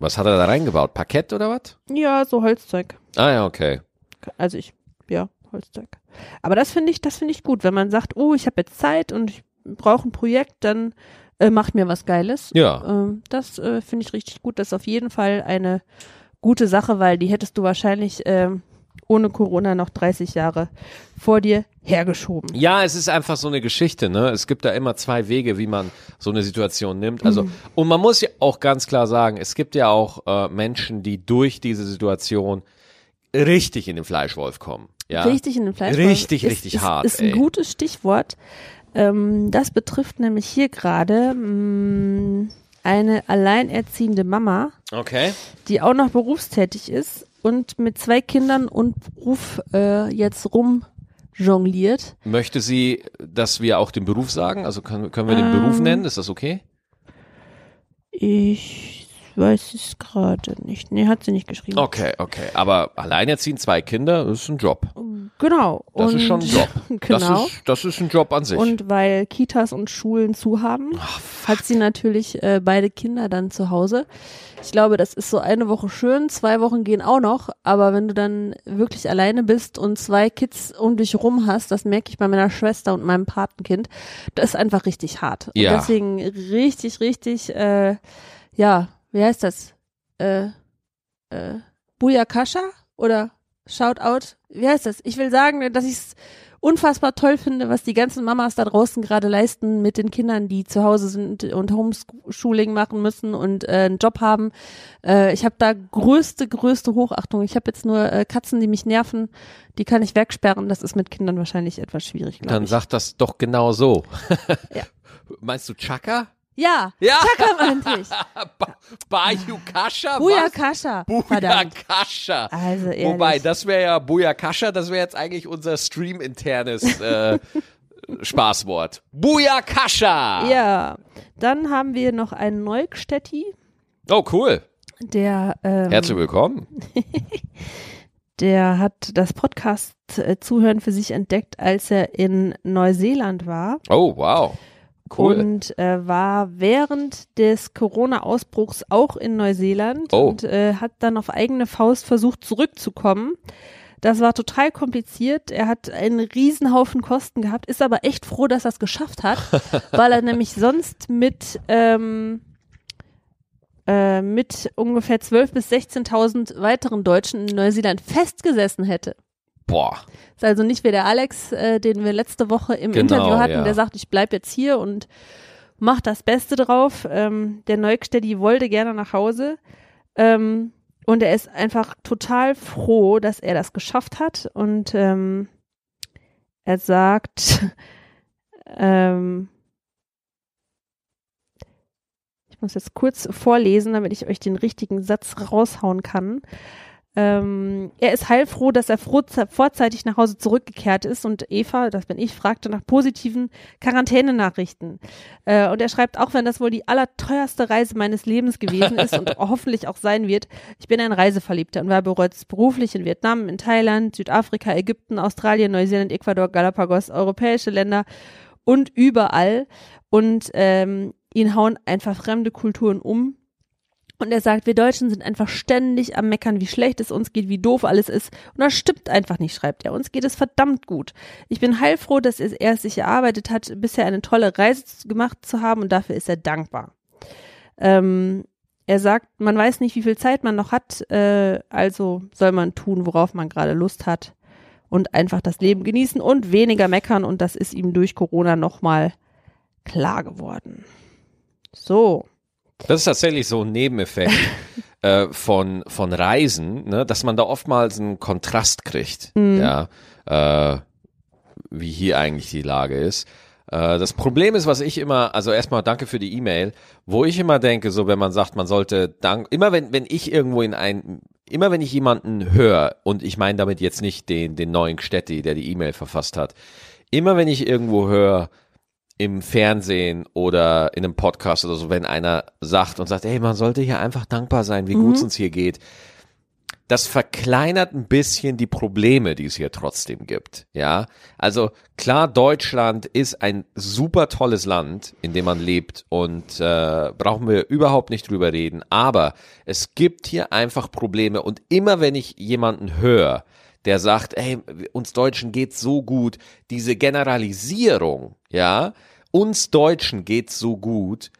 Was hat er da reingebaut? Parkett oder was?
Ja, so Holzzeug.
Ah ja, okay.
Also ich, ja, Holzzeug. Aber das finde ich, das finde ich gut, wenn man sagt, oh, ich habe jetzt Zeit und ich brauche ein Projekt, dann äh, macht mir was Geiles.
Ja.
Ähm, das äh, finde ich richtig gut. Das ist auf jeden Fall eine gute Sache, weil die hättest du wahrscheinlich ähm, ohne Corona noch 30 Jahre vor dir hergeschoben.
Ja, es ist einfach so eine Geschichte, ne? Es gibt da immer zwei Wege, wie man so eine Situation nimmt. Also, und man muss ja auch ganz klar sagen, es gibt ja auch äh, Menschen, die durch diese Situation richtig in den Fleischwolf kommen. Ja.
Richtig in den Fleisch.
Richtig,
ist,
richtig
ist,
hart,
Ist ein
ey.
gutes Stichwort. Ähm, das betrifft nämlich hier gerade mh, eine alleinerziehende Mama,
Okay.
die auch noch berufstätig ist und mit zwei Kindern und Beruf äh, jetzt rumjongliert.
Möchte sie, dass wir auch den Beruf sagen? Also können, können wir den Beruf
Ähm.
nennen? Ist das okay?
Ich weiß es gerade nicht. Nee, hat sie nicht geschrieben.
Okay, okay. Aber alleinerziehend zwei Kinder, das ist ein Job.
Genau.
Das
und,
ist schon ein Job. (laughs)
genau.
Das ist, das ist ein Job an sich.
Und weil Kitas und Schulen zu haben, hat sie natürlich äh, beide Kinder dann zu Hause. Ich glaube, das ist so eine Woche schön, zwei Wochen gehen auch noch, aber wenn du dann wirklich alleine bist und zwei Kids um dich rum hast, das merke ich bei meiner Schwester und meinem Patenkind, das ist einfach richtig hart.
Ja.
Und deswegen richtig, richtig, äh, ja, wie heißt das? Äh, äh, Buyakasha oder Shoutout? Wie heißt das? Ich will sagen, dass ich es unfassbar toll finde, was die ganzen Mamas da draußen gerade leisten mit den Kindern, die zu Hause sind und Homeschooling machen müssen und äh, einen Job haben. Äh, ich habe da größte, größte Hochachtung. Ich habe jetzt nur äh, Katzen, die mich nerven, die kann ich wegsperren. Das ist mit Kindern wahrscheinlich etwas schwierig,
Dann
ich.
sag das doch genau so.
Ja. (laughs)
Meinst du Chaka?
Ja,
Ja.
Ich. (laughs)
Ba Bayukasha?
Buyakasha.
Buyakasha.
Also ehrlich.
Wobei, das wäre ja Buyakasha, das wäre jetzt eigentlich unser Stream-internes äh, (laughs) Spaßwort. Buyakasha!
Ja, dann haben wir noch einen Neukstätti,
Oh, cool.
der ähm,
Herzlich willkommen. (laughs)
der hat das Podcast äh, für sich entdeckt, als er in Neuseeland war
Oh, wow. Cool.
und äh, war während des Corona-Ausbruchs auch in Neuseeland
Oh.
und äh, hat dann auf eigene Faust versucht zurückzukommen. Das war total kompliziert. Er hat einen Riesenhaufen Kosten gehabt, ist aber echt froh, dass er es geschafft hat, (laughs) weil er nämlich sonst mit ähm, äh, mit ungefähr 12.000 bis 16.000 weiteren Deutschen in Neuseeland festgesessen hätte.
Boah.
Ist also nicht wie der Alex, äh, den wir letzte Woche im
Genau,
Interview hatten,
ja.
der sagt, ich bleib jetzt hier und mach das Beste drauf. Ähm, der Neukstädti wollte gerne nach Hause. Ähm, und er ist einfach total froh, dass er das geschafft hat. Und ähm, er sagt, (laughs) ähm, ich muss jetzt kurz vorlesen, damit ich euch den richtigen Satz raushauen kann. Ähm, er ist heilfroh, dass er vorzeitig nach Hause zurückgekehrt ist und Eva, das bin ich, fragte nach positiven Quarantänenachrichten. Äh, und er schreibt, auch wenn das wohl die allerteuerste Reise meines Lebens gewesen ist und (laughs) hoffentlich auch sein wird, ich bin ein Reiseverliebter und war bereits beruflich in Vietnam, in Thailand, Südafrika, Ägypten, Australien, Neuseeland, Ecuador, Galapagos, europäische Länder und überall. Und ähm, ihn hauen einfach fremde Kulturen um. Und er sagt, wir Deutschen sind einfach ständig am Meckern, wie schlecht es uns geht, wie doof alles ist. Und das stimmt einfach nicht, schreibt er. Uns geht es verdammt gut. Ich bin heilfroh, dass er es sich erarbeitet hat, bisher eine tolle Reise gemacht zu haben und dafür ist er dankbar. Ähm, er sagt, man weiß nicht, wie viel Zeit man noch hat, äh, also soll man tun, worauf man gerade Lust hat und einfach das Leben genießen und weniger meckern und das ist ihm durch Corona nochmal klar geworden. So.
Das ist tatsächlich so ein Nebeneffekt (laughs) äh, von, von Reisen, ne, dass man da oftmals einen Kontrast kriegt, ja, äh, wie hier eigentlich die Lage ist. Äh, das Problem ist, was ich immer, also erstmal danke für die E-Mail, wo ich immer denke, so wenn man sagt, man sollte dank, immer wenn, wenn ich irgendwo in ein, immer wenn ich jemanden höre, und ich meine damit jetzt nicht den, den neuen Städti, der die E-Mail verfasst hat, immer wenn ich irgendwo höre, im Fernsehen oder in einem Podcast oder so, wenn einer sagt und sagt, ey, man sollte hier einfach dankbar sein, wie gut es uns hier geht. Das verkleinert ein bisschen die Probleme, die es hier trotzdem gibt. Ja, also klar, Deutschland ist ein super tolles Land, in dem man lebt und äh, brauchen wir überhaupt nicht drüber reden. Aber es gibt hier einfach Probleme und immer wenn ich jemanden höre, der sagt, ey, uns Deutschen geht's so gut, diese Generalisierung, ja, uns Deutschen geht's so gut.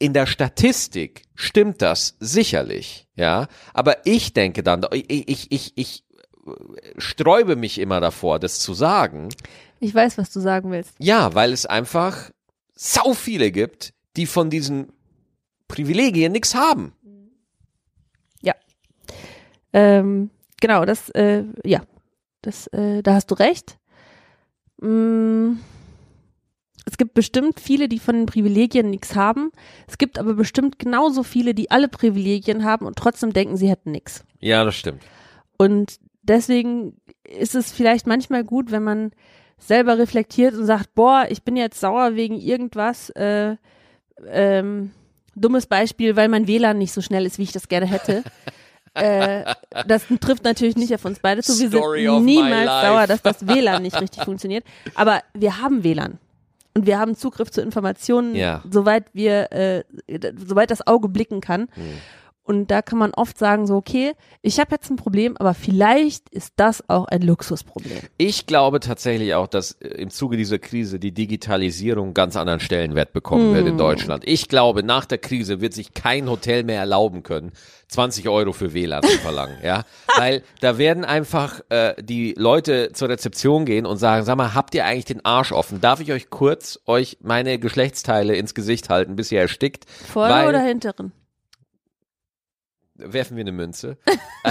In der Statistik stimmt das sicherlich, ja, aber ich denke dann, ich, ich, ich, ich sträube mich immer davor, das zu sagen,
Ich weiß, was du sagen willst.
ja, weil es einfach sau viele gibt, die von diesen Privilegien nichts haben.
Ja. Ähm, genau, das, äh, ja. Das, äh, da hast du recht. Mm, es gibt bestimmt viele, die von den Privilegien nichts haben. Es gibt aber bestimmt genauso viele, die alle Privilegien haben und trotzdem denken, sie hätten nichts.
Ja, das stimmt.
Und deswegen ist es vielleicht manchmal gut, wenn man selber reflektiert und sagt, boah, ich bin jetzt sauer wegen irgendwas, äh, ähm, dummes Beispiel, weil mein WLAN nicht so schnell ist, wie ich das gerne hätte. (laughs) äh, das trifft natürlich nicht auf uns beide zu. Wir
Story
sind niemals sauer, dass das WLAN nicht richtig funktioniert. Aber wir haben WLAN. Und wir haben Zugriff zu Informationen,
Ja.
soweit wir, äh, soweit das Auge blicken kann.
Hm.
Und da kann man oft sagen, so, okay, ich habe jetzt ein Problem, aber vielleicht ist das auch ein Luxusproblem.
Ich glaube tatsächlich auch, dass äh, im Zuge dieser Krise die Digitalisierung ganz anderen Stellenwert bekommen wird in Deutschland. Ich glaube, nach der Krise wird sich kein Hotel mehr erlauben können, 20 Euro für WLAN zu verlangen, ja, (laughs) weil da werden einfach äh, die Leute zur Rezeption gehen und sagen, sag mal, habt ihr eigentlich den Arsch offen? Darf ich euch kurz euch meine Geschlechtsteile ins Gesicht halten, bis ihr erstickt?
Vorne oder hinteren?
Werfen wir eine Münze. (laughs) äh,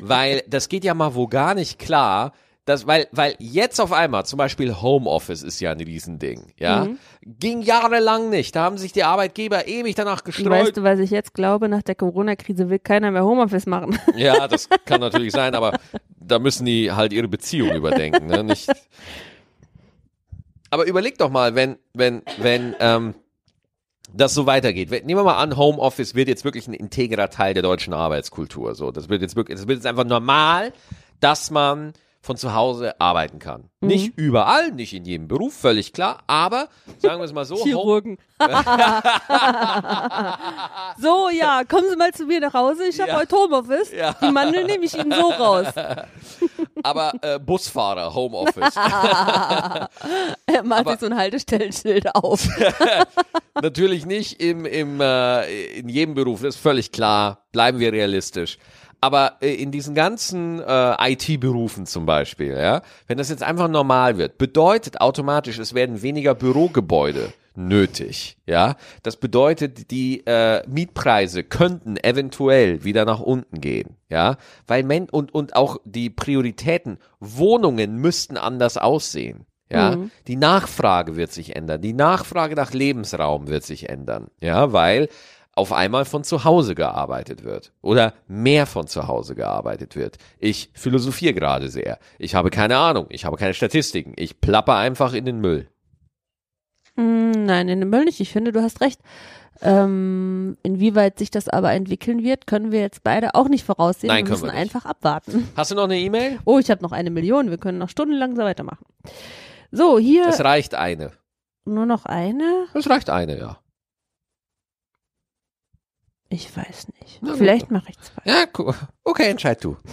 weil das geht ja mal wo gar nicht klar. Das, weil, weil jetzt auf einmal, zum Beispiel Homeoffice ist ja ein Riesending, ja.
Mhm.
Ging jahrelang nicht. Da haben sich die Arbeitgeber ewig danach gestreut.
Weißt du, was ich jetzt glaube? Nach der Corona-Krise will keiner mehr Homeoffice machen. (laughs)
Ja, das kann natürlich sein, aber da müssen die halt ihre Beziehung überdenken, ne? Nicht. (laughs) Aber überleg doch mal, wenn, wenn, wenn, ähm, das so weitergeht. Nehmen wir mal an, Homeoffice wird jetzt wirklich ein integrer Teil der deutschen Arbeitskultur. So, das wird jetzt wirklich, das wird jetzt einfach normal, dass man von zu Hause arbeiten kann. Nicht überall, nicht in jedem Beruf, völlig klar, aber sagen wir es mal so,
Chirurgen. (laughs) so, ja, kommen Sie mal zu mir nach Hause. Ich habe
Ja.
heute Homeoffice.
Ja.
Die Mandel nehme ich Ihnen so raus. (laughs)
aber äh, Busfahrer, Homeoffice. (laughs)
Er macht sich so ein Haltestellenschild auf.
Natürlich nicht im, im, äh, in jedem Beruf, das ist völlig klar. Bleiben wir realistisch. Aber äh, in diesen ganzen äh, IT-Berufen zum Beispiel, ja, wenn das jetzt einfach normal wird, bedeutet automatisch, es werden weniger Bürogebäude nötig, ja. Das bedeutet, die äh, Mietpreise könnten eventuell wieder nach unten gehen, ja, weil Men und und auch die Prioritäten, Wohnungen müssten anders aussehen. Ja,
Mhm.
die Nachfrage wird sich ändern. Die Nachfrage nach Lebensraum wird sich ändern. Ja, weil auf einmal von zu Hause gearbeitet wird oder mehr von zu Hause gearbeitet wird. Ich philosophiere gerade sehr. Ich habe keine Ahnung. Ich habe keine Statistiken. Ich plapper einfach in den Müll.
Mm, Nein, in dem Müll nicht. Ich finde, du hast recht. Ähm, inwieweit sich das aber entwickeln wird, können wir jetzt beide auch nicht voraussehen.
Nein,
wir müssen
wir
einfach abwarten.
Hast du noch eine E-Mail?
Oh, ich habe noch eine Million. Wir können noch stundenlang so weitermachen. So, hier
Das reicht eine.
nur noch eine.
Das reicht eine, ja.
Ich weiß nicht.
Na.
Vielleicht mache ich zwei.
Ja, cool. okay, entscheid du. (laughs)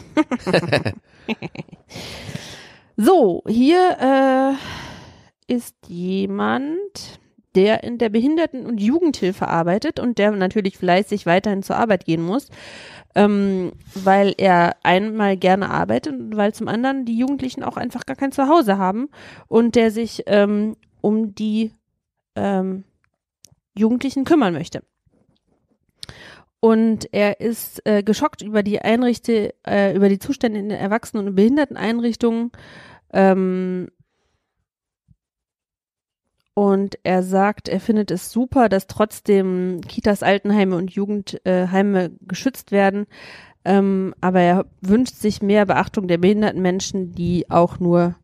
So, hier äh, ist jemand, der in der Behinderten- und Jugendhilfe arbeitet und der natürlich fleißig weiterhin zur Arbeit gehen muss, ähm, weil er einmal gerne arbeitet und weil zum anderen die Jugendlichen auch einfach gar kein Zuhause haben und der sich ähm, um die ähm, Jugendlichen kümmern möchte. Und er ist äh, geschockt über die Einrichte, äh, über die Zustände in den Erwachsenen- und Behinderteneinrichtungen. Ähm, und er sagt, er findet es super, dass trotzdem Kitas, Altenheime und Jugendheime geschützt werden. Ähm, aber er wünscht sich mehr Beachtung der behinderten Menschen, die auch nur,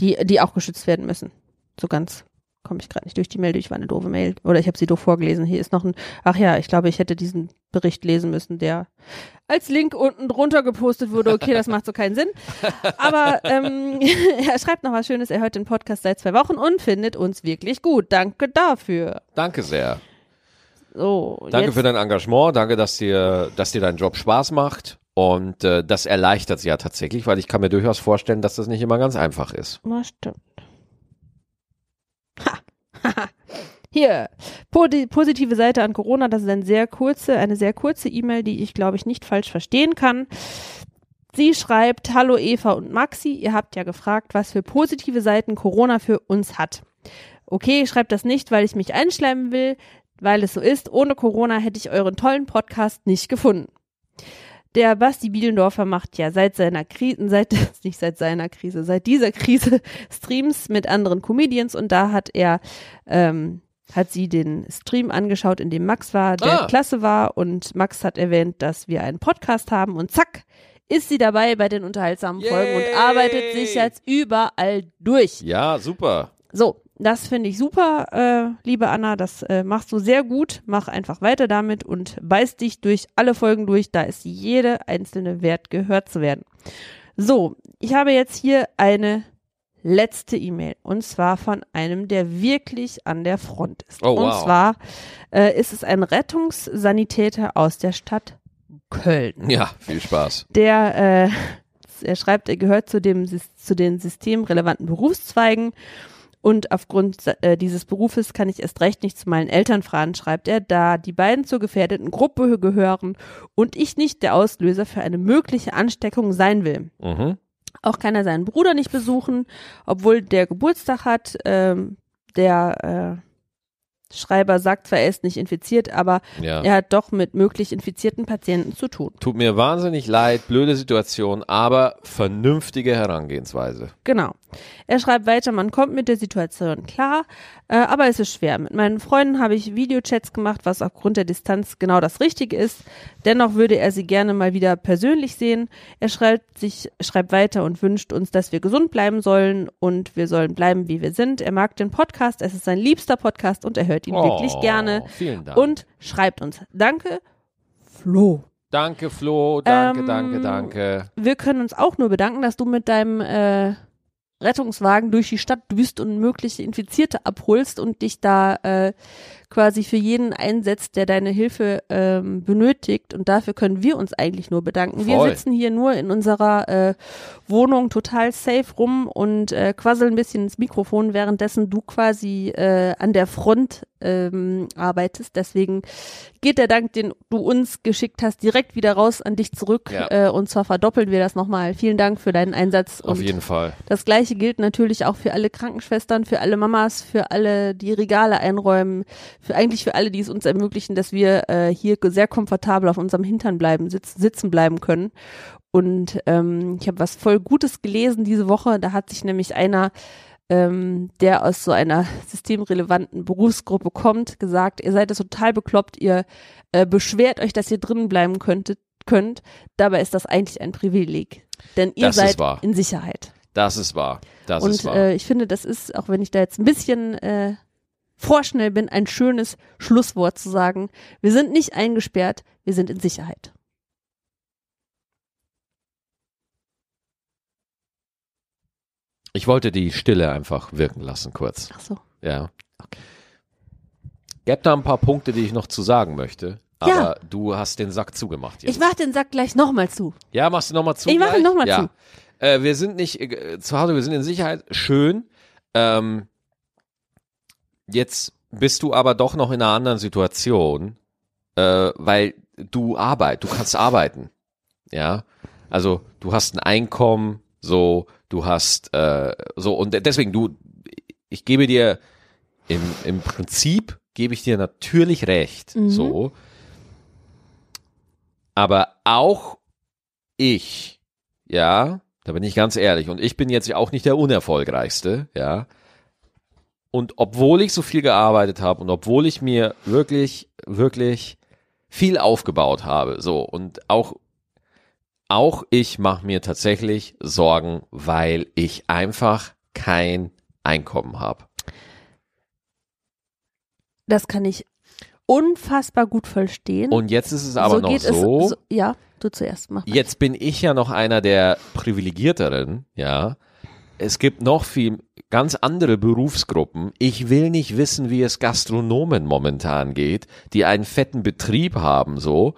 die, die auch geschützt werden müssen. So ganz komme ich gerade nicht durch die Mail durch, war eine doofe Mail. Oder ich habe sie doof vorgelesen. Hier ist noch ein, ach ja, ich glaube, ich hätte diesen Bericht lesen müssen, der als Link unten drunter gepostet wurde. Okay, das macht so keinen Sinn. Aber ähm, (laughs) er schreibt noch was Schönes. Er hört den Podcast seit zwei Wochen und findet uns wirklich gut. Danke dafür.
Danke sehr.
So,
Danke für dein Engagement. Danke, dass dir, dass dir dein Job Spaß macht. Und äh, das erleichtert es ja tatsächlich, weil ich kann mir durchaus vorstellen, dass das nicht immer ganz einfach ist.
Na, stimmt. (laughs) Hier, positive Seite an Corona, das ist eine sehr kurze, eine sehr kurze E-Mail, die ich glaube ich nicht falsch verstehen kann. Sie schreibt, hallo Eva und Maxi, ihr habt ja gefragt, was für positive Seiten Corona für uns hat. Okay, ich schreibe das nicht, weil ich mich einschleimen will, weil es so ist, ohne Corona hätte ich euren tollen Podcast nicht gefunden. Der Basti Bielendorfer macht ja seit seiner Krise, seit, (laughs) nicht seit seiner Krise, seit dieser Krise (laughs) Streams mit anderen Comedians und da hat er, ähm, hat sie den Stream angeschaut, in dem Max war, der
Ah.
klasse war und Max hat erwähnt, dass wir einen Podcast haben und zack, ist sie dabei bei den unterhaltsamen Folgen und arbeitet sich jetzt überall durch.
Ja, super.
So, das finde ich super, äh, liebe Anna. Das äh, machst du sehr gut. Mach einfach weiter damit und beiß dich durch alle Folgen durch. Da ist jede einzelne wert, gehört zu werden. So, ich habe jetzt hier eine letzte E-Mail und zwar von einem, der wirklich an der Front ist.
Oh, wow.
Und zwar äh, ist es ein Rettungssanitäter aus der Stadt Köln.
Ja, viel Spaß.
Der, äh, (laughs) er schreibt, er gehört zu, dem, zu den systemrelevanten Berufszweigen und aufgrund äh, dieses Berufes kann ich erst recht nicht zu meinen Eltern fragen, schreibt er, da die beiden zur gefährdeten Gruppe gehören und ich nicht der Auslöser für eine mögliche Ansteckung sein will.
Mhm.
Auch kann er seinen Bruder nicht besuchen, obwohl der Geburtstag hat. Ähm, der äh, Schreiber sagt zwar, er ist nicht infiziert, aber
Ja.
er hat doch mit möglich infizierten Patienten zu tun.
Tut mir wahnsinnig leid, blöde Situation, aber vernünftige Herangehensweise.
Genau. Er schreibt weiter, man kommt mit der Situation klar, äh, aber es ist schwer. Mit meinen Freunden habe ich Videochats gemacht, was aufgrund der Distanz genau das Richtige ist. Dennoch würde er sie gerne mal wieder persönlich sehen. Er schreibt sich, schreibt weiter und wünscht uns, dass wir gesund bleiben sollen und wir sollen bleiben, wie wir sind. Er mag den Podcast, es ist sein liebster Podcast und er hört ihn wirklich
Oh,
gerne
Vielen Dank.
und schreibt uns. Danke, Flo.
danke, Flo. Danke,
Ähm,
danke, danke.
wir können uns auch nur bedanken, dass du mit deinem äh, Rettungswagen durch die Stadt düst und mögliche Infizierte abholst und dich da äh, quasi für jeden einsetzt, der deine Hilfe ähm, benötigt. Und dafür können wir uns eigentlich nur bedanken. Wir
Voll.
sitzen hier nur in unserer äh, Wohnung total safe rum und äh, quasseln ein bisschen ins Mikrofon, währenddessen du quasi äh, an der Front ähm, arbeitest. Deswegen geht der Dank, den du uns geschickt hast, direkt wieder raus an dich zurück.
Ja.
Äh, und zwar verdoppeln wir das nochmal. Vielen Dank für deinen Einsatz.
Auf jeden Fall.
das gleiche gilt natürlich auch für alle Krankenschwestern, für alle Mamas, für alle, die Regale einräumen, für eigentlich für alle, die es uns ermöglichen, dass wir äh, hier sehr komfortabel auf unserem Hintern bleiben, sitz, sitzen bleiben können. Und ähm, ich habe was voll Gutes gelesen diese Woche. Da hat sich nämlich einer, ähm, der aus so einer systemrelevanten Berufsgruppe kommt, gesagt, ihr seid es total bekloppt, ihr äh, beschwert euch, dass ihr drinnen bleiben könntet, könnt. Dabei ist das eigentlich ein Privileg. Denn ihr
Das ist
seid in Sicherheit.
Das ist wahr. Das ist
Und
wahr.
äh, ich finde, das ist, auch wenn ich da jetzt ein bisschen äh, vorschnell bin, ein schönes Schlusswort zu sagen. Wir sind nicht eingesperrt, wir sind in Sicherheit.
ich wollte die Stille einfach wirken lassen, kurz.
Ach so.
Ja.
Okay.
Gäbe da ein paar Punkte, die ich noch zu sagen möchte. Aber
Ja.
du hast den Sack zugemacht jetzt.
Ich mach den Sack gleich nochmal zu.
Ja, machst du nochmal zu?
Ich mache
gleich?
noch mal
ja.
zu.
Äh, wir sind nicht äh, zu Hause, wir sind in Sicherheit. Schön. Ähm, jetzt bist du aber doch noch in einer anderen Situation, äh, weil du arbeit, du kannst arbeiten. Ja. Also du hast ein Einkommen, so, du hast äh, so und deswegen du, ich gebe dir im, im Prinzip gebe ich dir natürlich recht,
Mhm.
so. Aber auch ich, ja, da bin ich ganz ehrlich, und ich bin jetzt auch nicht der unerfolgreichste, ja. Und obwohl ich so viel gearbeitet habe und obwohl ich mir wirklich, wirklich viel aufgebaut habe, so, und auch, auch ich mache mir tatsächlich Sorgen, weil ich einfach kein Einkommen habe.
Das kann ich unfassbar gut verstehen.
Und jetzt ist es aber
so
noch so,
Es, so. Ja, du zuerst mach. mal.
Jetzt bin ich ja noch einer der privilegierteren, ja. Es gibt noch viel ganz andere Berufsgruppen. Ich will nicht wissen, wie es Gastronomen momentan geht, die einen fetten Betrieb haben, so.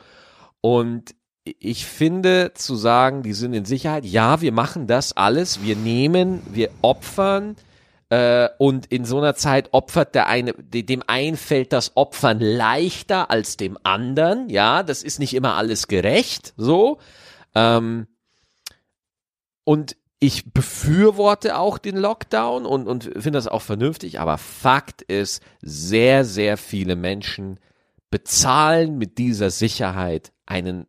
Und ich finde zu sagen, die sind in Sicherheit. Ja, wir machen das alles. Wir nehmen, wir opfern. Äh, und in so einer Zeit opfert der eine, de- dem einen fällt das Opfern leichter als dem anderen. Ja, das ist nicht immer alles gerecht, so. Ähm, und ich befürworte auch den Lockdown und, und finde das auch vernünftig, aber Fakt ist, sehr, sehr viele Menschen bezahlen mit dieser Sicherheit einen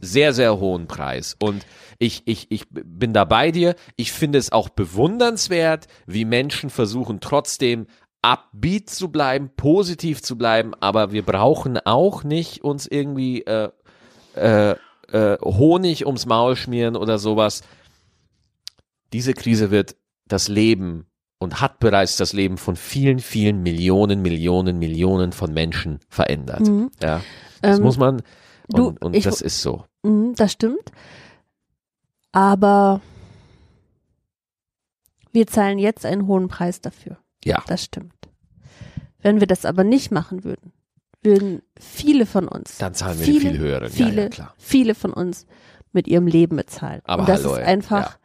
sehr, sehr hohen Preis. Und ich, ich, ich bin da bei dir. Ich finde es auch bewundernswert, wie Menschen versuchen, trotzdem upbeat zu bleiben, positiv zu bleiben, aber wir brauchen auch nicht uns irgendwie äh, äh, äh, Honig ums Maul schmieren oder sowas. Diese Krise wird das Leben und hat bereits das Leben von vielen, vielen Millionen, Millionen, Millionen von Menschen verändert.
Mhm.
Ja, das
Ähm,
muss man, und,
du,
und
ich-
das ist so.
Mhm, das stimmt. Aber wir zahlen jetzt einen hohen Preis dafür.
Ja,
Das stimmt. Wenn wir das aber nicht machen würden, würden viele von uns,
dann zahlen wir
viele,
viel höheren.
viele,
ja, ja, klar.
viele von uns mit ihrem Leben bezahlen.
Aber
Und das
hallo,
ist einfach.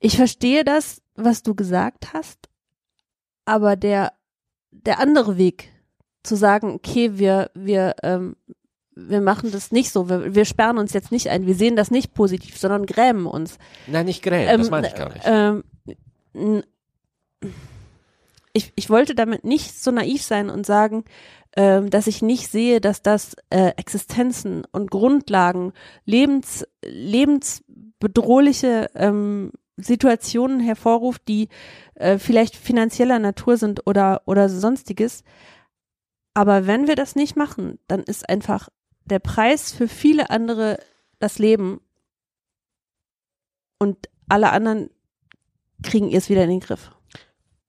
Ich verstehe das, was du gesagt hast, aber der, der andere Weg, zu sagen, okay, wir, wir, ähm, wir machen das nicht so, wir, wir sperren uns jetzt nicht ein, wir sehen das nicht positiv, sondern grämen uns.
Nein, nicht grämen, das
Ähm,
meine ich gar nicht.
Ähm, ich, ich wollte damit nicht so naiv sein und sagen, ähm, dass ich nicht sehe, dass das äh, Existenzen und Grundlagen, lebens, lebensbedrohliche ähm, Situationen hervorruft, die äh, vielleicht finanzieller Natur sind oder, oder sonstiges. Aber wenn wir das nicht machen, dann ist einfach der Preis für viele andere das Leben und alle anderen kriegen ihr es wieder in den Griff.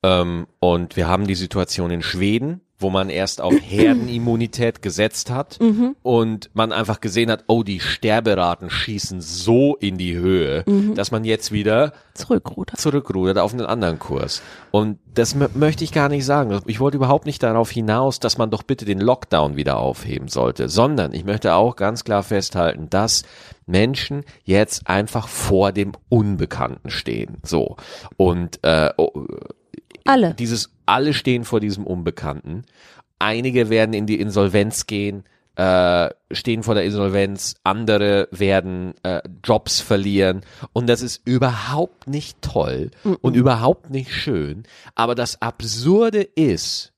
Ähm, und wir haben die Situation in Schweden, wo man erst auf (clears throat) Herdenimmunität gesetzt hat
Mhm.
und man einfach gesehen hat, oh, die Sterberaten schießen so in die Höhe,
Mhm.
dass man jetzt wieder
Zurückrudern.
zurückrudert auf einen anderen Kurs. Und das mö- möchte ich gar nicht sagen. Ich wollte überhaupt nicht darauf hinaus, dass man doch bitte den Lockdown wieder aufheben sollte, sondern ich möchte auch ganz klar festhalten, dass Menschen jetzt einfach vor dem Unbekannten stehen. So. Und äh, oh,
Alle.
dieses, alle stehen vor diesem Unbekannten. Einige werden in die Insolvenz gehen, äh, stehen vor der Insolvenz, andere werden äh, Jobs verlieren. Und das ist überhaupt nicht toll und überhaupt nicht schön. Aber das Absurde ist,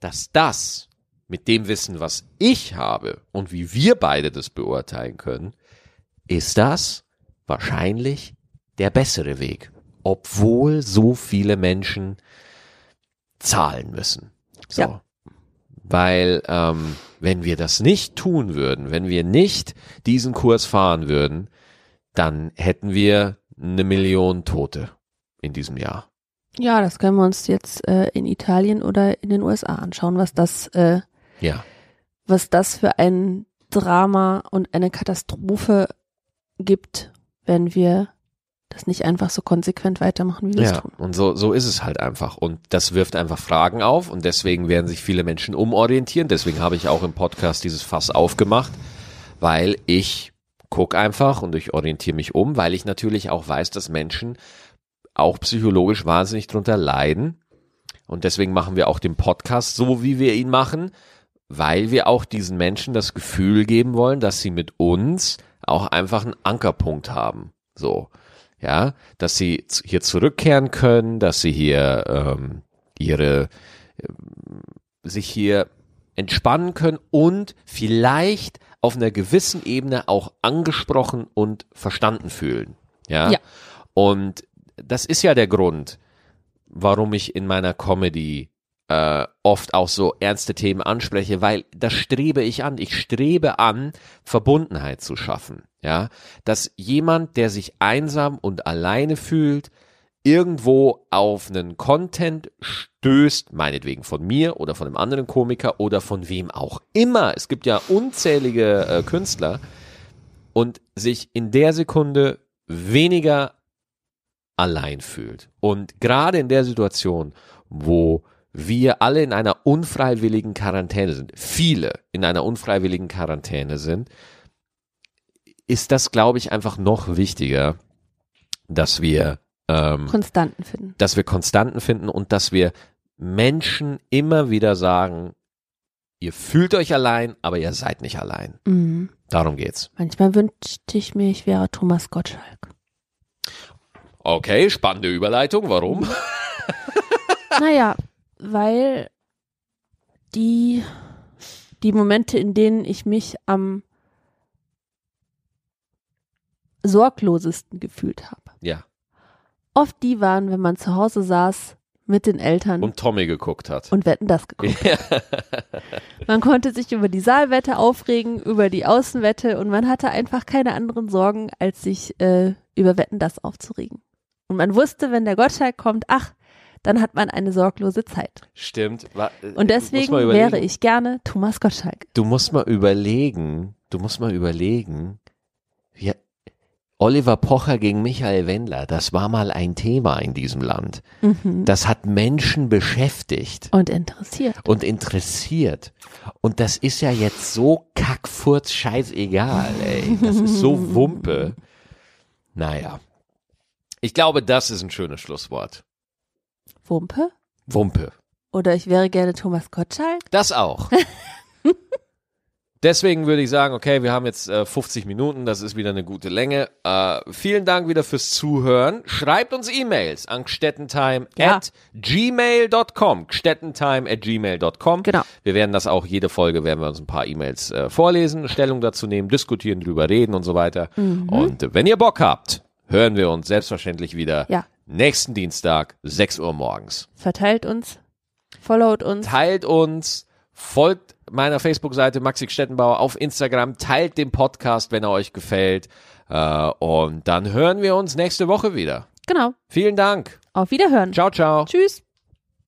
dass das mit dem Wissen, was ich habe und wie wir beide das beurteilen können, ist das wahrscheinlich der bessere Weg, obwohl so viele Menschen zahlen müssen. So.
Ja.
Weil ähm, wenn wir das nicht tun würden, wenn wir nicht diesen Kurs fahren würden, dann hätten wir eine Million Tote in diesem Jahr.
Ja, das können wir uns jetzt äh, in Italien oder in den USA anschauen, was das, äh,
Ja.
was das für ein Drama und eine Katastrophe gibt, wenn wir das nicht einfach so konsequent weitermachen, wie wir es
Ja,
tun.
und so, so ist es halt einfach. Und das wirft einfach Fragen auf und deswegen werden sich viele Menschen umorientieren. Deswegen habe ich auch im Podcast dieses Fass aufgemacht, weil ich guck einfach und ich orientiere mich um, weil ich natürlich auch weiß, dass Menschen auch psychologisch wahnsinnig drunter leiden. Und deswegen machen wir auch den Podcast so, wie wir ihn machen, weil wir auch diesen Menschen das Gefühl geben wollen, dass sie mit uns auch einfach einen Ankerpunkt haben. So ja, dass sie hier zurückkehren können, dass sie hier ähm, ihre ähm, sich hier entspannen können und vielleicht auf einer gewissen Ebene auch angesprochen und verstanden fühlen. Ja.
Ja.
Und das ist ja der Grund, warum ich in meiner Comedy äh, oft auch so ernste Themen anspreche, weil das strebe ich an. Ich strebe an, Verbundenheit zu schaffen. Ja, dass jemand, der sich einsam und alleine fühlt, irgendwo auf einen Content stößt, meinetwegen von mir oder von einem anderen Komiker oder von wem auch immer. Es gibt ja unzählige äh, Künstler und sich in der Sekunde weniger allein fühlt. Und gerade in der Situation, wo wir alle in einer unfreiwilligen Quarantäne sind, viele in einer unfreiwilligen Quarantäne sind, ist das, glaube ich, einfach noch wichtiger, dass wir, ähm,
Konstanten finden.
dass wir Konstanten finden und dass wir Menschen immer wieder sagen, ihr fühlt euch allein, aber ihr seid nicht allein.
Mhm.
Darum geht's.
Manchmal wünschte ich mir, ich wäre Thomas Gottschalk.
Okay, spannende Überleitung. Warum? (laughs)
Naja, weil die, die Momente, in denen ich mich am sorglosesten gefühlt habe,
Ja.
oft die waren, wenn man zu Hause saß mit den Eltern und,
Und Tommy geguckt hat.
wetten das geguckt. (laughs) Man konnte sich über die Saalwette aufregen, über die Außenwette und man hatte einfach keine anderen Sorgen, als sich äh, über Wetten das aufzuregen. Und man wusste, wenn der Gottschalk kommt, ach, dann hat man eine sorglose Zeit.
Stimmt. Wa- äh,
Und deswegen wäre ich gerne Thomas Gottschalk.
Du musst mal überlegen, du musst mal überlegen, wie, Oliver Pocher gegen Michael Wendler, das war mal ein Thema in diesem Land.
Mhm.
Das hat Menschen beschäftigt
Und interessiert.
und interessiert. Und das ist ja jetzt so kackfurz scheißegal, ey. Das ist so (laughs) Wumpe. Naja. Ich glaube, das ist ein schönes Schlusswort.
Wumpe?
Wumpe.
Oder ich wäre gerne Thomas Gottschalk.
Das auch. (laughs) Deswegen würde ich sagen, okay, wir haben jetzt äh, 50 Minuten, das ist wieder eine gute Länge. Äh, vielen Dank wieder fürs Zuhören. Schreibt uns E-Mails an gstettentime
Ja.
at gmail.com. gstettentime at gmail.com.
Genau.
Wir werden das auch, jede Folge werden wir uns ein paar E-Mails äh, vorlesen, Stellung dazu nehmen, diskutieren, drüber reden und so weiter.
Mhm.
Und wenn ihr Bock habt, hören wir uns selbstverständlich wieder
Ja.
nächsten Dienstag, 6 Uhr morgens.
Verteilt uns, followt uns.
Teilt uns, folgt meiner Facebook-Seite Maxi Stettenbauer auf Instagram, teilt den Podcast, wenn er euch gefällt. Äh, und dann hören wir uns nächste Woche wieder.
Genau.
Vielen Dank.
Auf Wiederhören.
Ciao, ciao.
Tschüss.